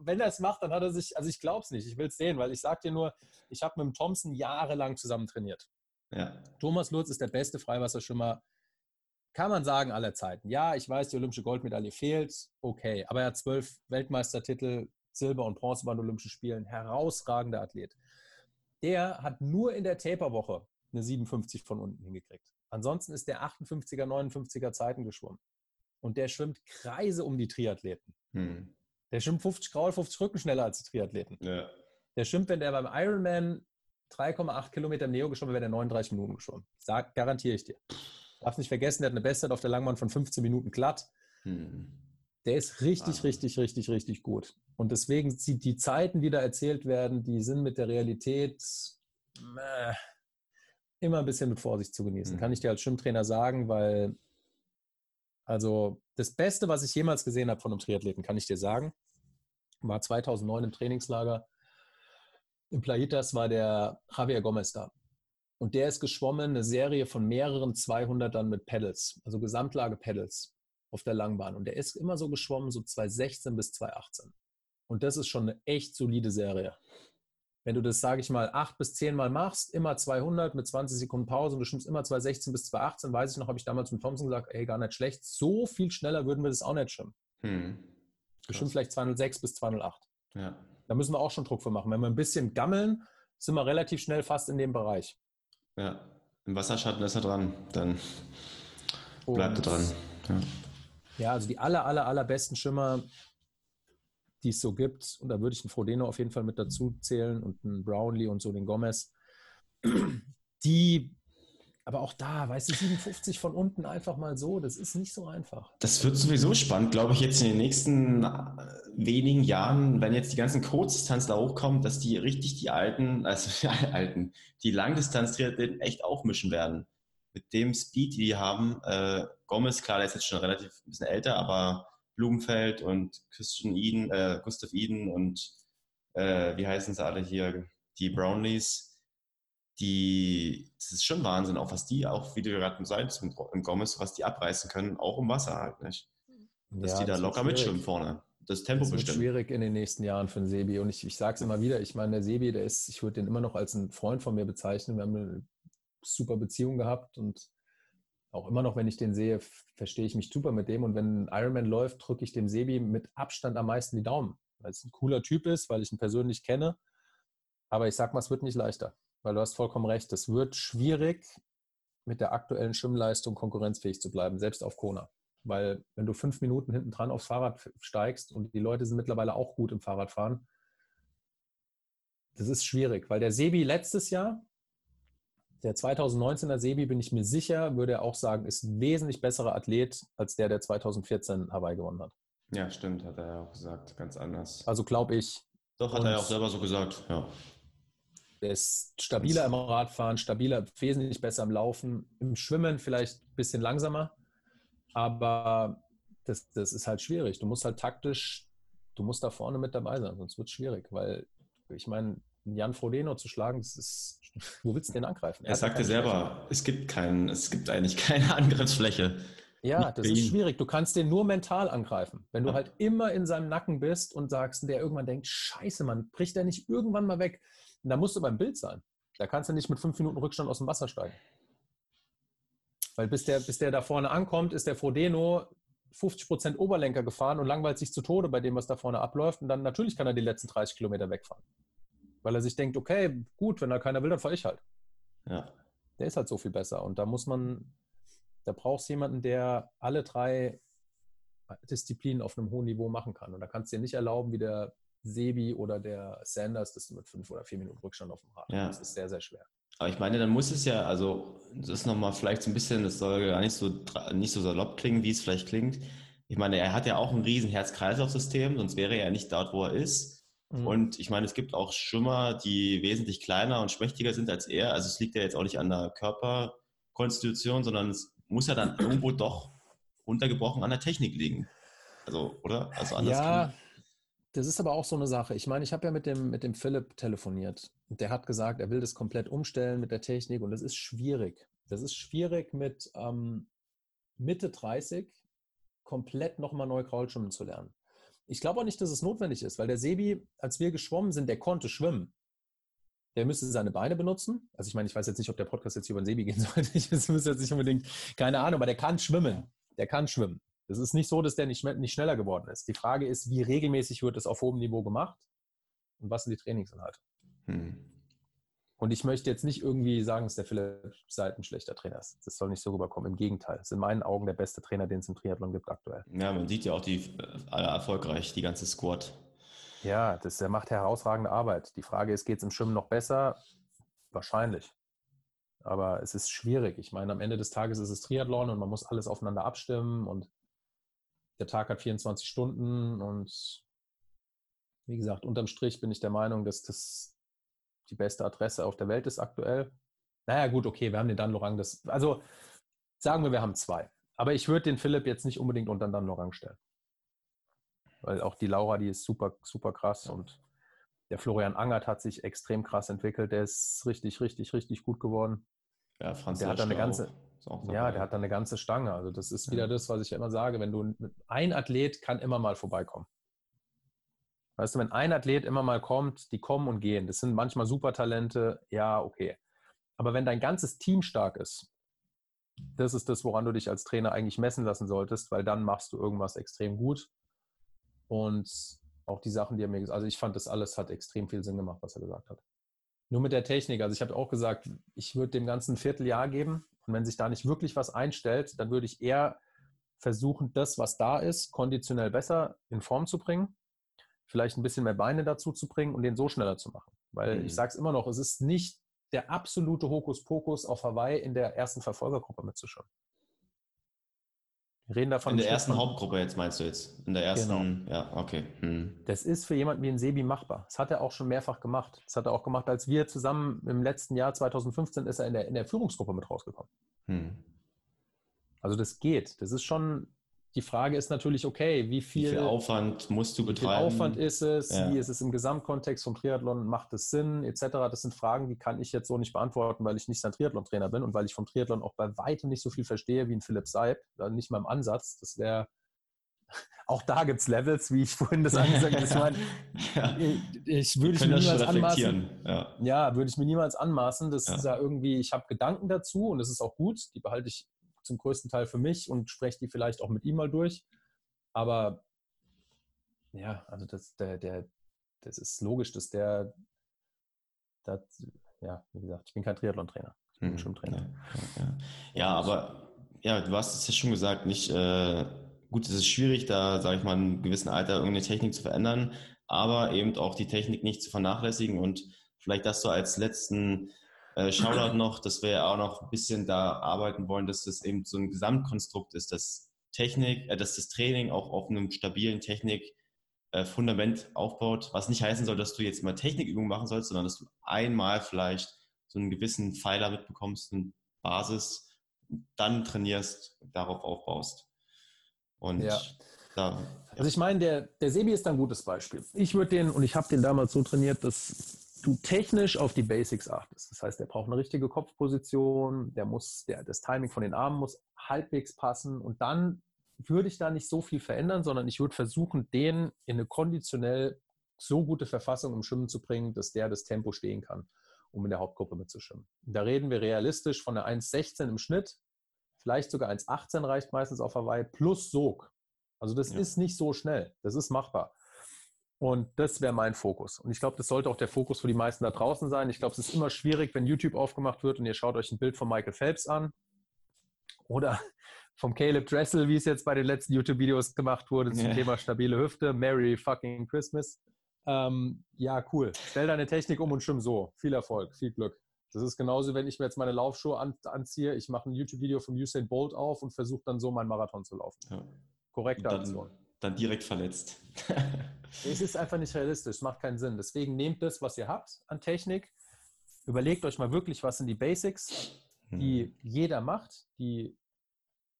wenn er es macht, dann hat er sich, also ich glaube es nicht, ich will es sehen, weil ich sage dir nur, ich habe mit dem Thompson jahrelang zusammen trainiert. Ja. Thomas Lutz ist der beste Freiwasserschwimmer, kann man sagen, aller Zeiten. Ja, ich weiß, die olympische Goldmedaille fehlt, okay, aber er hat zwölf Weltmeistertitel, Silber- und Bronze bei den Olympischen Spielen, herausragender Athlet. Der hat nur in der Taperwoche eine 57 von unten hingekriegt. Ansonsten ist der 58er, 59er Zeiten geschwommen. Und der schwimmt Kreise um die Triathleten. Hm. Der schwimmt 50 Graul, 50 Rücken schneller als die Triathleten. Ja. Der schwimmt, wenn der beim Ironman 3,8 Kilometer im Neo geschwommen wäre, der 39 Minuten geschwommen. Sag, garantiere ich dir. Darfst nicht vergessen, der hat eine Bestzeit auf der Langbahn von 15 Minuten glatt. Hm. Der ist richtig, ah. richtig, richtig, richtig gut. Und deswegen sind die Zeiten, die da erzählt werden, die sind mit der Realität äh, immer ein bisschen mit Vorsicht zu genießen. Hm. Kann ich dir als Schwimmtrainer sagen, weil also das Beste, was ich jemals gesehen habe von einem Triathleten, kann ich dir sagen, war 2009 im Trainingslager in Playitas war der Javier Gomez da. Und der ist geschwommen, eine Serie von mehreren 200ern mit Pedals, also Gesamtlage Pedals auf der Langbahn. Und der ist immer so geschwommen, so 2016 bis 2018. Und das ist schon eine echt solide Serie. Wenn du das, sage ich mal, acht bis zehn Mal machst, immer 200 mit 20 Sekunden Pause und du schwimmst immer 2016 bis 2018, weiß ich noch, habe ich damals mit Thompson gesagt, ey, gar nicht schlecht. So viel schneller würden wir das auch nicht schwimmen. Hm. Schwimmen vielleicht 206 bis 208. Ja. Da müssen wir auch schon Druck für machen. Wenn wir ein bisschen gammeln, sind wir relativ schnell fast in dem Bereich. Ja, im Wasserschatten ist er dran. Dann bleibt er dran. Ja. ja, also die aller, aller, allerbesten Schimmer, die es so gibt, und da würde ich einen Frodeno auf jeden Fall mit dazu zählen und einen Brownlee und so den Gomez, die aber auch da, weißt du, 57 von unten einfach mal so, das ist nicht so einfach. Das wird sowieso spannend, glaube ich, jetzt in den nächsten äh, wenigen Jahren, wenn jetzt die ganzen Kurzdistanz da hochkommen, dass die richtig die alten, [laughs] also die alten, die Langdistanz-Triathleten echt aufmischen werden. Mit dem Speed, die die haben. Äh, Gomez, klar, der ist jetzt schon relativ ein bisschen älter, aber Blumenfeld und Christian Eden, äh, Gustav Eden und äh, wie heißen sie alle hier, die Brownlees, die, das ist schon Wahnsinn, auch was die, auch wie du gerade sagst, im Gomez, was die abreißen können, auch im Wasser halt, nicht? Dass ja, die da locker mitschwimmen vorne. Das Tempo das bestimmt. wird schwierig in den nächsten Jahren für den Sebi. Und ich, ich sage es immer wieder, ich meine, der Sebi, der ist, ich würde den immer noch als einen Freund von mir bezeichnen. Wir haben eine super Beziehung gehabt und auch immer noch, wenn ich den sehe, verstehe ich mich super mit dem. Und wenn ein Ironman läuft, drücke ich dem Sebi mit Abstand am meisten die Daumen, weil es ein cooler Typ ist, weil ich ihn persönlich kenne. Aber ich sag mal, es wird nicht leichter weil du hast vollkommen recht. Es wird schwierig, mit der aktuellen Schwimmleistung konkurrenzfähig zu bleiben, selbst auf Kona. Weil wenn du fünf Minuten hinten dran aufs Fahrrad steigst und die Leute sind mittlerweile auch gut im Fahrradfahren, das ist schwierig, weil der Sebi letztes Jahr, der 2019er Sebi, bin ich mir sicher, würde er auch sagen, ist ein wesentlich besserer Athlet als der, der 2014 Hawaii gewonnen hat. Ja, stimmt, hat er ja auch gesagt, ganz anders. Also glaube ich. Doch, hat er ja auch selber so gesagt, ja. Der ist stabiler im Radfahren, stabiler, wesentlich besser im Laufen. Im Schwimmen vielleicht ein bisschen langsamer. Aber das, das ist halt schwierig. Du musst halt taktisch, du musst da vorne mit dabei sein, sonst wird es schwierig. Weil, ich meine, Jan Frodeno zu schlagen, das ist, [laughs] wo willst du den angreifen? Er, er sagte selber, es gibt keinen, es gibt eigentlich keine [laughs] Angriffsfläche. Ja, das ist schwierig. Du kannst den nur mental angreifen. Wenn du ja. halt immer in seinem Nacken bist und sagst, der irgendwann denkt, scheiße, Mann, bricht der nicht irgendwann mal weg? Und da musst du beim Bild sein. Da kannst du nicht mit fünf Minuten Rückstand aus dem Wasser steigen. Weil bis der, bis der da vorne ankommt, ist der Frodeno 50% Oberlenker gefahren und langweilt sich zu Tode bei dem, was da vorne abläuft. Und dann natürlich kann er die letzten 30 Kilometer wegfahren. Weil er sich denkt, okay, gut, wenn da keiner will, dann fahre ich halt. Ja. Der ist halt so viel besser. Und da muss man, da brauchst du jemanden, der alle drei Disziplinen auf einem hohen Niveau machen kann. Und da kannst du dir nicht erlauben, wie der Sebi oder der Sanders, dass du mit fünf oder vier Minuten Rückstand auf dem Rad ja. Das ist sehr, sehr schwer. Aber ich meine, dann muss es ja, also das ist nochmal vielleicht so ein bisschen, das soll gar nicht so, nicht so salopp klingen, wie es vielleicht klingt. Ich meine, er hat ja auch ein riesen Herz-Kreislauf-System, sonst wäre er ja nicht dort, wo er ist. Mhm. Und ich meine, es gibt auch Schwimmer, die wesentlich kleiner und schmächtiger sind als er. Also es liegt ja jetzt auch nicht an der Körperkonstitution, sondern es muss ja dann irgendwo doch runtergebrochen an der Technik liegen. Also, oder? Also anders. Ja, das ist aber auch so eine Sache. Ich meine, ich habe ja mit dem, mit dem Philipp telefoniert. Der hat gesagt, er will das komplett umstellen mit der Technik. Und das ist schwierig. Das ist schwierig mit ähm, Mitte 30 komplett nochmal neu Kraulschwimmen zu lernen. Ich glaube auch nicht, dass es notwendig ist, weil der Sebi, als wir geschwommen sind, der konnte schwimmen. Der müsste seine Beine benutzen. Also ich meine, ich weiß jetzt nicht, ob der Podcast jetzt über den Sebi gehen [laughs] sollte. Ich müsste jetzt nicht unbedingt, keine Ahnung, aber der kann schwimmen. Der kann schwimmen. Es ist nicht so, dass der nicht, nicht schneller geworden ist. Die Frage ist, wie regelmäßig wird es auf hohem Niveau gemacht und was sind die Trainingsinhalte? Hm. Und ich möchte jetzt nicht irgendwie sagen, dass der Philipp Seid ein schlechter Trainer ist. Das soll nicht so rüberkommen. Im Gegenteil. Es ist in meinen Augen der beste Trainer, den es im Triathlon gibt aktuell. Ja, man sieht ja auch die äh, alle erfolgreich, die ganze Squad. Ja, das, der macht herausragende Arbeit. Die Frage ist, geht es im Schwimmen noch besser? Wahrscheinlich. Aber es ist schwierig. Ich meine, am Ende des Tages ist es Triathlon und man muss alles aufeinander abstimmen und der Tag hat 24 Stunden und wie gesagt, unterm Strich bin ich der Meinung, dass das die beste Adresse auf der Welt ist aktuell. Naja, gut, okay, wir haben den Dan Lorang. Das, also sagen wir, wir haben zwei. Aber ich würde den Philipp jetzt nicht unbedingt unter den Dan Lorang stellen. Weil auch die Laura, die ist super, super krass und der Florian Angert hat sich extrem krass entwickelt. Der ist richtig, richtig, richtig gut geworden. Ja, Franz der hat eine ganze, ja, der hat dann eine ganze Stange. Also das ist wieder ja. das, was ich immer sage. Wenn du ein Athlet kann immer mal vorbeikommen. Weißt du, wenn ein Athlet immer mal kommt, die kommen und gehen. Das sind manchmal Supertalente, ja, okay. Aber wenn dein ganzes Team stark ist, das ist das, woran du dich als Trainer eigentlich messen lassen solltest, weil dann machst du irgendwas extrem gut. Und auch die Sachen, die er mir gesagt hat, also ich fand, das alles hat extrem viel Sinn gemacht, was er gesagt hat. Nur mit der Technik. Also ich habe auch gesagt, ich würde dem Ganzen ein Vierteljahr geben. Und wenn sich da nicht wirklich was einstellt, dann würde ich eher versuchen, das, was da ist, konditionell besser in Form zu bringen. Vielleicht ein bisschen mehr Beine dazu zu bringen und den so schneller zu machen. Weil mhm. ich sage es immer noch, es ist nicht der absolute Hokuspokus auf Hawaii in der ersten Verfolgergruppe mitzuschauen. Wir reden davon. In der ersten Hauptgruppe jetzt meinst du jetzt? In der ersten, genau. ja, okay. Hm. Das ist für jemanden wie ein Sebi machbar. Das hat er auch schon mehrfach gemacht. Das hat er auch gemacht, als wir zusammen im letzten Jahr 2015 ist er in der, in der Führungsgruppe mit rausgekommen. Hm. Also das geht. Das ist schon die Frage ist natürlich, okay, wie viel, wie viel Aufwand musst du betreiben? Wie viel Aufwand ist es? Ja. Wie ist es im Gesamtkontext vom Triathlon? Macht es Sinn? Etc. Das sind Fragen, die kann ich jetzt so nicht beantworten, weil ich nicht sein Triathlon-Trainer bin und weil ich vom Triathlon auch bei weitem nicht so viel verstehe wie ein Philipp Seib. Nicht mal im Ansatz. Das wäre [laughs] auch da gibt es Levels, wie ich vorhin das angesagt habe. [laughs] ja. Ich würde ich mir niemals anmaßen. Ja. ja. würde ich mir niemals anmaßen. Das ja. ist ja irgendwie, ich habe Gedanken dazu und das ist auch gut. Die behalte ich zum größten Teil für mich und spreche die vielleicht auch mit ihm mal durch. Aber ja, also das, der, der, das ist logisch, dass der, das, ja, wie gesagt, ich bin kein Triathlon-Trainer, ich bin hm, Schwimmtrainer. Ja, ja, ja, aber ja, du hast es ja schon gesagt, nicht äh, gut, es ist schwierig, da, sage ich mal, in einem gewissen Alter irgendeine Technik zu verändern, aber eben auch die Technik nicht zu vernachlässigen und Vielleicht das so als letzten äh, Shoutout noch, dass wir ja auch noch ein bisschen da arbeiten wollen, dass das eben so ein Gesamtkonstrukt ist, dass Technik, äh, dass das Training auch auf einem stabilen Technik-Fundament äh, aufbaut, was nicht heißen soll, dass du jetzt mal Technikübungen machen sollst, sondern dass du einmal vielleicht so einen gewissen Pfeiler mitbekommst, eine Basis, dann trainierst, darauf aufbaust. Und ja. da. Also ich meine, der, der Sebi ist ein gutes Beispiel. Ich würde den, und ich habe den damals so trainiert, dass du technisch auf die Basics achtest. Das heißt, der braucht eine richtige Kopfposition, der muss, der, das Timing von den Armen muss halbwegs passen und dann würde ich da nicht so viel verändern, sondern ich würde versuchen, den in eine konditionell so gute Verfassung im Schwimmen zu bringen, dass der das Tempo stehen kann, um in der Hauptgruppe mitzuschwimmen. Da reden wir realistisch von einer 1,16 im Schnitt, vielleicht sogar 1,18 reicht meistens auf Hawaii, plus Sog. Also das ja. ist nicht so schnell, das ist machbar. Und das wäre mein Fokus. Und ich glaube, das sollte auch der Fokus für die meisten da draußen sein. Ich glaube, es ist immer schwierig, wenn YouTube aufgemacht wird und ihr schaut euch ein Bild von Michael Phelps an oder [laughs] vom Caleb Dressel, wie es jetzt bei den letzten YouTube-Videos gemacht wurde zum yeah. Thema stabile Hüfte. Merry fucking Christmas. Ähm, ja, cool. Stell deine Technik um und schwimm so. Viel Erfolg, viel Glück. Das ist genauso, wenn ich mir jetzt meine Laufschuhe an, anziehe. Ich mache ein YouTube-Video von Usain Bolt auf und versuche dann so meinen Marathon zu laufen. Ja. Korrekte Aktion. Dann direkt verletzt. [laughs] es ist einfach nicht realistisch, macht keinen Sinn. Deswegen nehmt das, was ihr habt an Technik, überlegt euch mal wirklich, was sind die Basics, die hm. jeder macht, die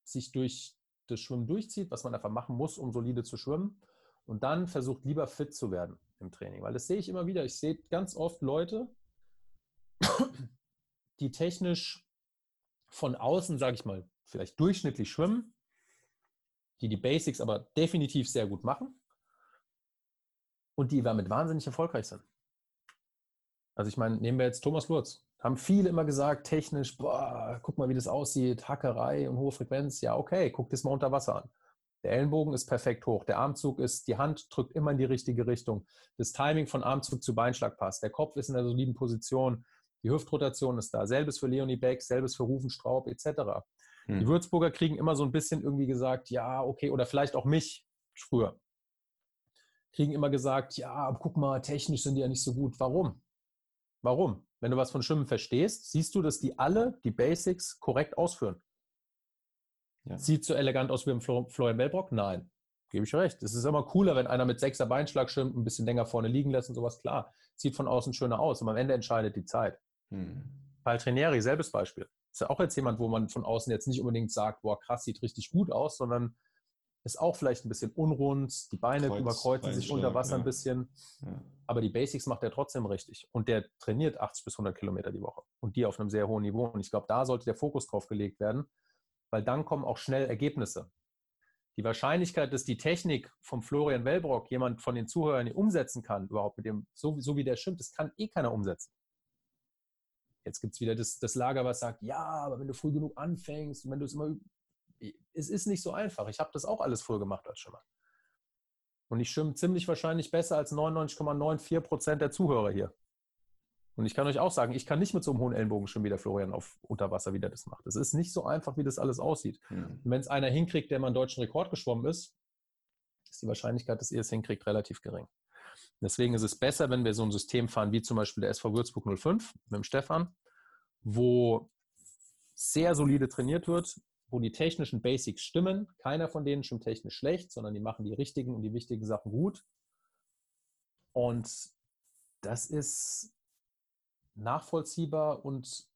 sich durch das Schwimmen durchzieht, was man einfach machen muss, um solide zu schwimmen. Und dann versucht lieber fit zu werden im Training. Weil das sehe ich immer wieder. Ich sehe ganz oft Leute, die technisch von außen, sage ich mal, vielleicht durchschnittlich schwimmen, die die Basics aber definitiv sehr gut machen und die damit wahnsinnig erfolgreich sind. Also ich meine, nehmen wir jetzt Thomas Lurz haben viele immer gesagt, technisch, boah, guck mal, wie das aussieht, Hackerei und hohe Frequenz. Ja, okay, guck das mal unter Wasser an. Der Ellenbogen ist perfekt hoch. Der Armzug ist, die Hand drückt immer in die richtige Richtung. Das Timing von Armzug zu Beinschlag passt. Der Kopf ist in der soliden Position. Die Hüftrotation ist da. Selbes für Leonie Beck, selbes für Rufen Straub etc. Hm. Die Würzburger kriegen immer so ein bisschen irgendwie gesagt, ja, okay, oder vielleicht auch mich früher. Kriegen immer gesagt, ja, guck mal, technisch sind die ja nicht so gut. Warum? Warum? Wenn du was von Schwimmen verstehst, siehst du, dass die alle die Basics korrekt ausführen. Ja. Sieht so elegant aus wie im Florian Bellbrock? Nein. Gebe ich recht. Es ist immer cooler, wenn einer mit sechser Beinschlag schwimmt, ein bisschen länger vorne liegen lässt und sowas. Klar, sieht von außen schöner aus, aber am Ende entscheidet die Zeit. Hm. Paltrinieri, selbes Beispiel. Ist ja auch jetzt jemand, wo man von außen jetzt nicht unbedingt sagt, boah, krass, sieht richtig gut aus, sondern ist auch vielleicht ein bisschen unrund, die Beine Kreuz, überkreuzen sich unter Wasser ja. ein bisschen, ja. aber die Basics macht er trotzdem richtig. Und der trainiert 80 bis 100 Kilometer die Woche und die auf einem sehr hohen Niveau. Und ich glaube, da sollte der Fokus drauf gelegt werden, weil dann kommen auch schnell Ergebnisse. Die Wahrscheinlichkeit, dass die Technik vom Florian Wellbrock jemand von den Zuhörern umsetzen kann, überhaupt mit dem, so, so wie der stimmt, das kann eh keiner umsetzen. Jetzt gibt es wieder das, das Lager, was sagt, ja, aber wenn du früh genug anfängst wenn du es immer es ist nicht so einfach. Ich habe das auch alles früher gemacht als Schwimmer. Und ich schwimme ziemlich wahrscheinlich besser als 99,94 Prozent der Zuhörer hier. Und ich kann euch auch sagen, ich kann nicht mit so einem hohen Ellenbogen schwimmen, wie der Florian auf Unterwasser wieder das macht. Es ist nicht so einfach, wie das alles aussieht. Mhm. Wenn es einer hinkriegt, der mal einen deutschen Rekord geschwommen ist, ist die Wahrscheinlichkeit, dass ihr es hinkriegt, relativ gering. Deswegen ist es besser, wenn wir so ein System fahren, wie zum Beispiel der SV Würzburg 05 mit dem Stefan, wo sehr solide trainiert wird, wo die technischen Basics stimmen. Keiner von denen schwimmt technisch schlecht, sondern die machen die richtigen und die wichtigen Sachen gut. Und das ist nachvollziehbar und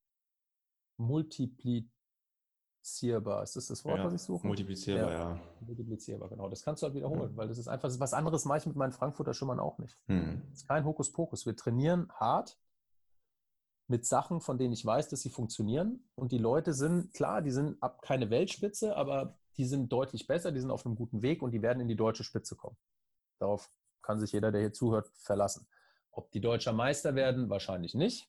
multiplizierbar. Ist das das Wort, ja, was ich suche? Multiplizierbar, ja. ja. Multiplizierbar, genau. Das kannst du halt wiederholen, mhm. weil das ist einfach, was anderes mache ich mit meinen Frankfurter Schimmern auch nicht. Mhm. Das ist kein Hokuspokus. Wir trainieren hart mit Sachen, von denen ich weiß, dass sie funktionieren. Und die Leute sind, klar, die sind ab keine Weltspitze, aber die sind deutlich besser, die sind auf einem guten Weg und die werden in die deutsche Spitze kommen. Darauf kann sich jeder, der hier zuhört, verlassen. Ob die Deutscher Meister werden, wahrscheinlich nicht.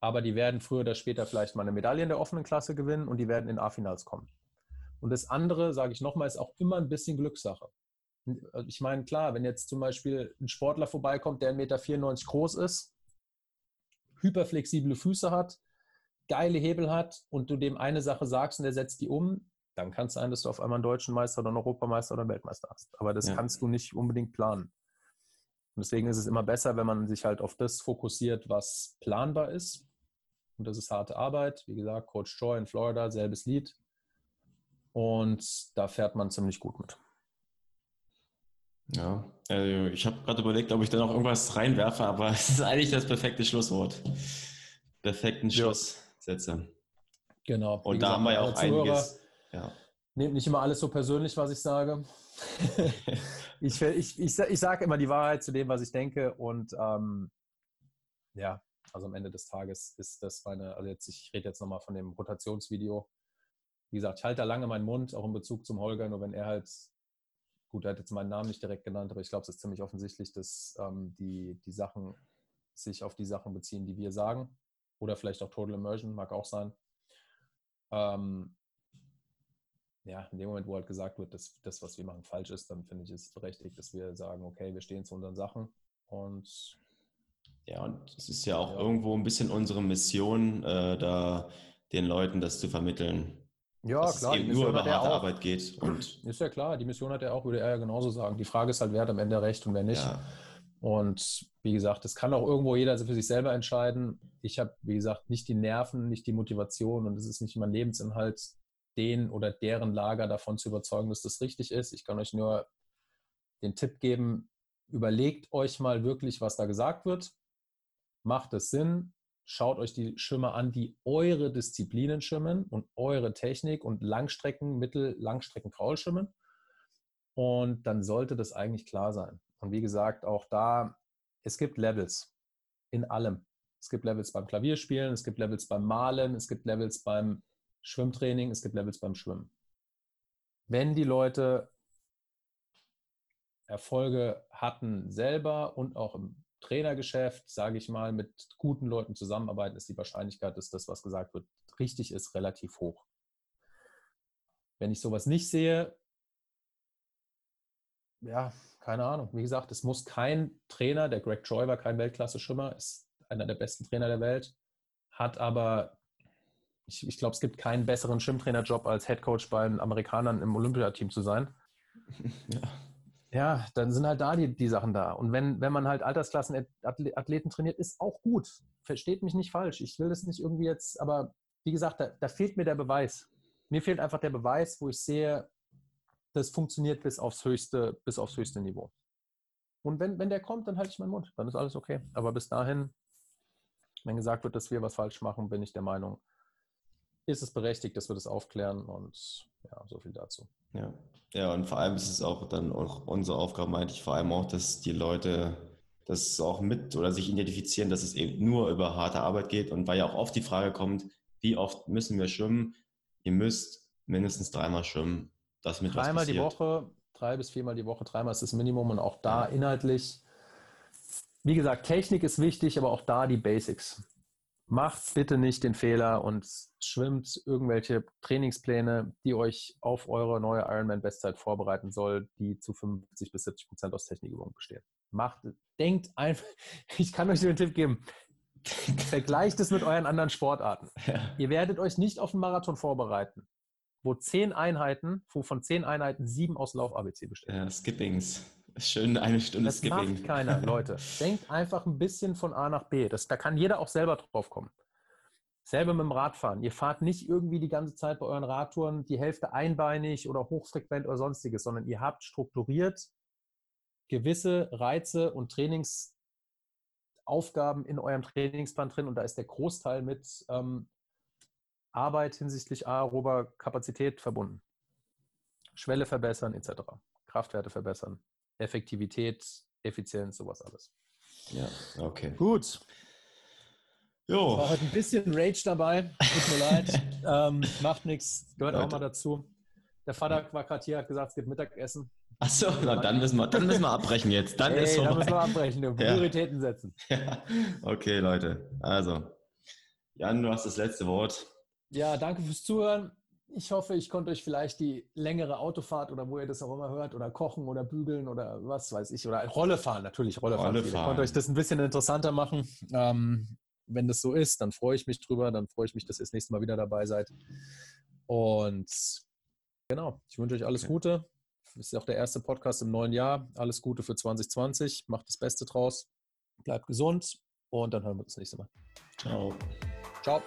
Aber die werden früher oder später vielleicht mal eine Medaille in der offenen Klasse gewinnen und die werden in A-Finals kommen. Und das andere, sage ich nochmal, ist auch immer ein bisschen Glückssache. Ich meine, klar, wenn jetzt zum Beispiel ein Sportler vorbeikommt, der 1,94 Meter groß ist, hyperflexible Füße hat, geile Hebel hat und du dem eine Sache sagst und der setzt die um, dann kann es sein, dass du auf einmal einen deutschen Meister oder einen Europameister oder einen Weltmeister hast. Aber das ja. kannst du nicht unbedingt planen. Und deswegen ist es immer besser, wenn man sich halt auf das fokussiert, was planbar ist. Und das ist harte Arbeit. Wie gesagt, Coach Joy in Florida, selbes Lied. Und da fährt man ziemlich gut mit. Ja, also ich habe gerade überlegt, ob ich da noch irgendwas reinwerfe, aber [laughs] es ist eigentlich das perfekte Schlusswort. Perfekten Schlusssätze. Genau. Und da haben wir ja auch einiges. Ja. Nehmt nicht immer alles so persönlich, was ich sage. [laughs] ich, ich, ich, ich sage immer die Wahrheit zu dem, was ich denke. Und ähm, ja, also am Ende des Tages ist das meine, also jetzt, ich rede jetzt nochmal von dem Rotationsvideo. Wie gesagt, ich halte da lange meinen Mund, auch in Bezug zum Holger, nur wenn er halt, gut, er hat jetzt meinen Namen nicht direkt genannt, aber ich glaube, es ist ziemlich offensichtlich, dass ähm, die, die Sachen sich auf die Sachen beziehen, die wir sagen. Oder vielleicht auch Total Immersion, mag auch sein. Ähm, ja, in dem Moment, wo halt gesagt wird, dass das, was wir machen, falsch ist, dann finde ich es berechtigt, dass wir sagen, okay, wir stehen zu unseren Sachen und ja, und es ist ja auch ja. irgendwo ein bisschen unsere Mission, äh, da den Leuten das zu vermitteln. Ja, dass klar. Es eben nur über harte Arbeit geht. Und [clears throat] ist ja klar, die Mission hat er auch, würde er ja genauso sagen. Die Frage ist halt, wer hat am Ende recht und wer nicht. Ja. Und wie gesagt, das kann auch irgendwo jeder für sich selber entscheiden. Ich habe, wie gesagt, nicht die Nerven, nicht die Motivation und es ist nicht mein Lebensinhalt, den oder deren Lager davon zu überzeugen, dass das richtig ist. Ich kann euch nur den Tipp geben, überlegt euch mal wirklich, was da gesagt wird. Macht es Sinn? Schaut euch die Schwimmer an, die eure Disziplinen schwimmen und eure Technik und Langstrecken, Mittel, Langstrecken Kraul schwimmen. Und dann sollte das eigentlich klar sein. Und wie gesagt, auch da, es gibt Levels in allem. Es gibt Levels beim Klavierspielen, es gibt Levels beim Malen, es gibt Levels beim Schwimmtraining, es gibt Levels beim Schwimmen. Wenn die Leute Erfolge hatten selber und auch im Trainergeschäft, sage ich mal, mit guten Leuten zusammenarbeiten, ist die Wahrscheinlichkeit, dass das, was gesagt wird, richtig ist, relativ hoch. Wenn ich sowas nicht sehe, ja, keine Ahnung. Wie gesagt, es muss kein Trainer, der Greg Troy war kein Weltklasse-Schwimmer, ist einer der besten Trainer der Welt, hat aber ich, ich glaube, es gibt keinen besseren Schwimmtrainerjob als Headcoach bei den Amerikanern im Olympiateam zu sein. [laughs] Ja. Ja, dann sind halt da die, die Sachen da. Und wenn, wenn man halt Altersklassenathleten trainiert, ist auch gut. Versteht mich nicht falsch. Ich will das nicht irgendwie jetzt, aber wie gesagt, da, da fehlt mir der Beweis. Mir fehlt einfach der Beweis, wo ich sehe, das funktioniert bis aufs höchste, bis aufs höchste Niveau. Und wenn, wenn der kommt, dann halte ich meinen Mund. Dann ist alles okay. Aber bis dahin, wenn gesagt wird, dass wir was falsch machen, bin ich der Meinung, ist es berechtigt, dass wir das aufklären und ja, so viel dazu. Ja. ja, und vor allem ist es auch dann auch unsere Aufgabe, meinte ich vor allem auch, dass die Leute das auch mit oder sich identifizieren, dass es eben nur über harte Arbeit geht und weil ja auch oft die Frage kommt, wie oft müssen wir schwimmen? Ihr müsst mindestens dreimal schwimmen. Das mit dreimal die Woche, drei bis viermal die Woche, dreimal ist das Minimum und auch da ja. inhaltlich. Wie gesagt, Technik ist wichtig, aber auch da die Basics macht bitte nicht den Fehler und schwimmt irgendwelche Trainingspläne, die euch auf eure neue Ironman-Bestzeit vorbereiten soll, die zu 50 bis 70 Prozent aus Technikübungen bestehen. Macht, denkt einfach, [laughs] ich kann euch den Tipp geben, vergleicht es mit euren anderen Sportarten. Ja. Ihr werdet euch nicht auf einen Marathon vorbereiten, wo zehn Einheiten, wo von zehn Einheiten sieben aus Lauf-ABC bestehen. Ja, Skippings. Schön eine Stunde das Skipping. Macht keiner, [laughs] Leute. Denkt einfach ein bisschen von A nach B. Das, da kann jeder auch selber drauf kommen. Selber mit dem Radfahren. Ihr fahrt nicht irgendwie die ganze Zeit bei euren Radtouren die Hälfte einbeinig oder hochfrequent oder sonstiges, sondern ihr habt strukturiert gewisse Reize und Trainingsaufgaben in eurem Trainingsplan drin und da ist der Großteil mit ähm, Arbeit hinsichtlich aerober Kapazität verbunden. Schwelle verbessern etc. Kraftwerte verbessern. Effektivität, Effizienz, sowas alles. Ja, okay. Gut. Jo. War heute ein bisschen Rage dabei. Tut mir leid. [laughs] ähm, macht nichts. Gehört Leute. auch mal dazu. Der Vater war gerade hier, hat gesagt, es gibt Mittagessen. Achso, dann müssen wir, dann müssen wir abbrechen jetzt. Dann, hey, ist dann müssen wir abbrechen und Prioritäten ja. setzen. [laughs] Ja. Okay, Leute. Also, Jan, du hast das letzte Wort. Ja, danke fürs Zuhören ich hoffe, ich konnte euch vielleicht die längere Autofahrt oder wo ihr das auch immer hört oder kochen oder bügeln oder was weiß ich oder Rolle fahren, natürlich Rolle fahren. Rolle fahren. Ich konnte euch das ein bisschen interessanter machen. Ähm, wenn das so ist, dann freue ich mich drüber. Dann freue ich mich, dass ihr das nächste Mal wieder dabei seid. Und genau, ich wünsche euch alles Gute. ist ja auch der erste Podcast im neuen Jahr. Alles Gute für 2020. Macht das Beste draus. Bleibt gesund und dann hören wir uns das nächste Mal. Ciao. Ciao.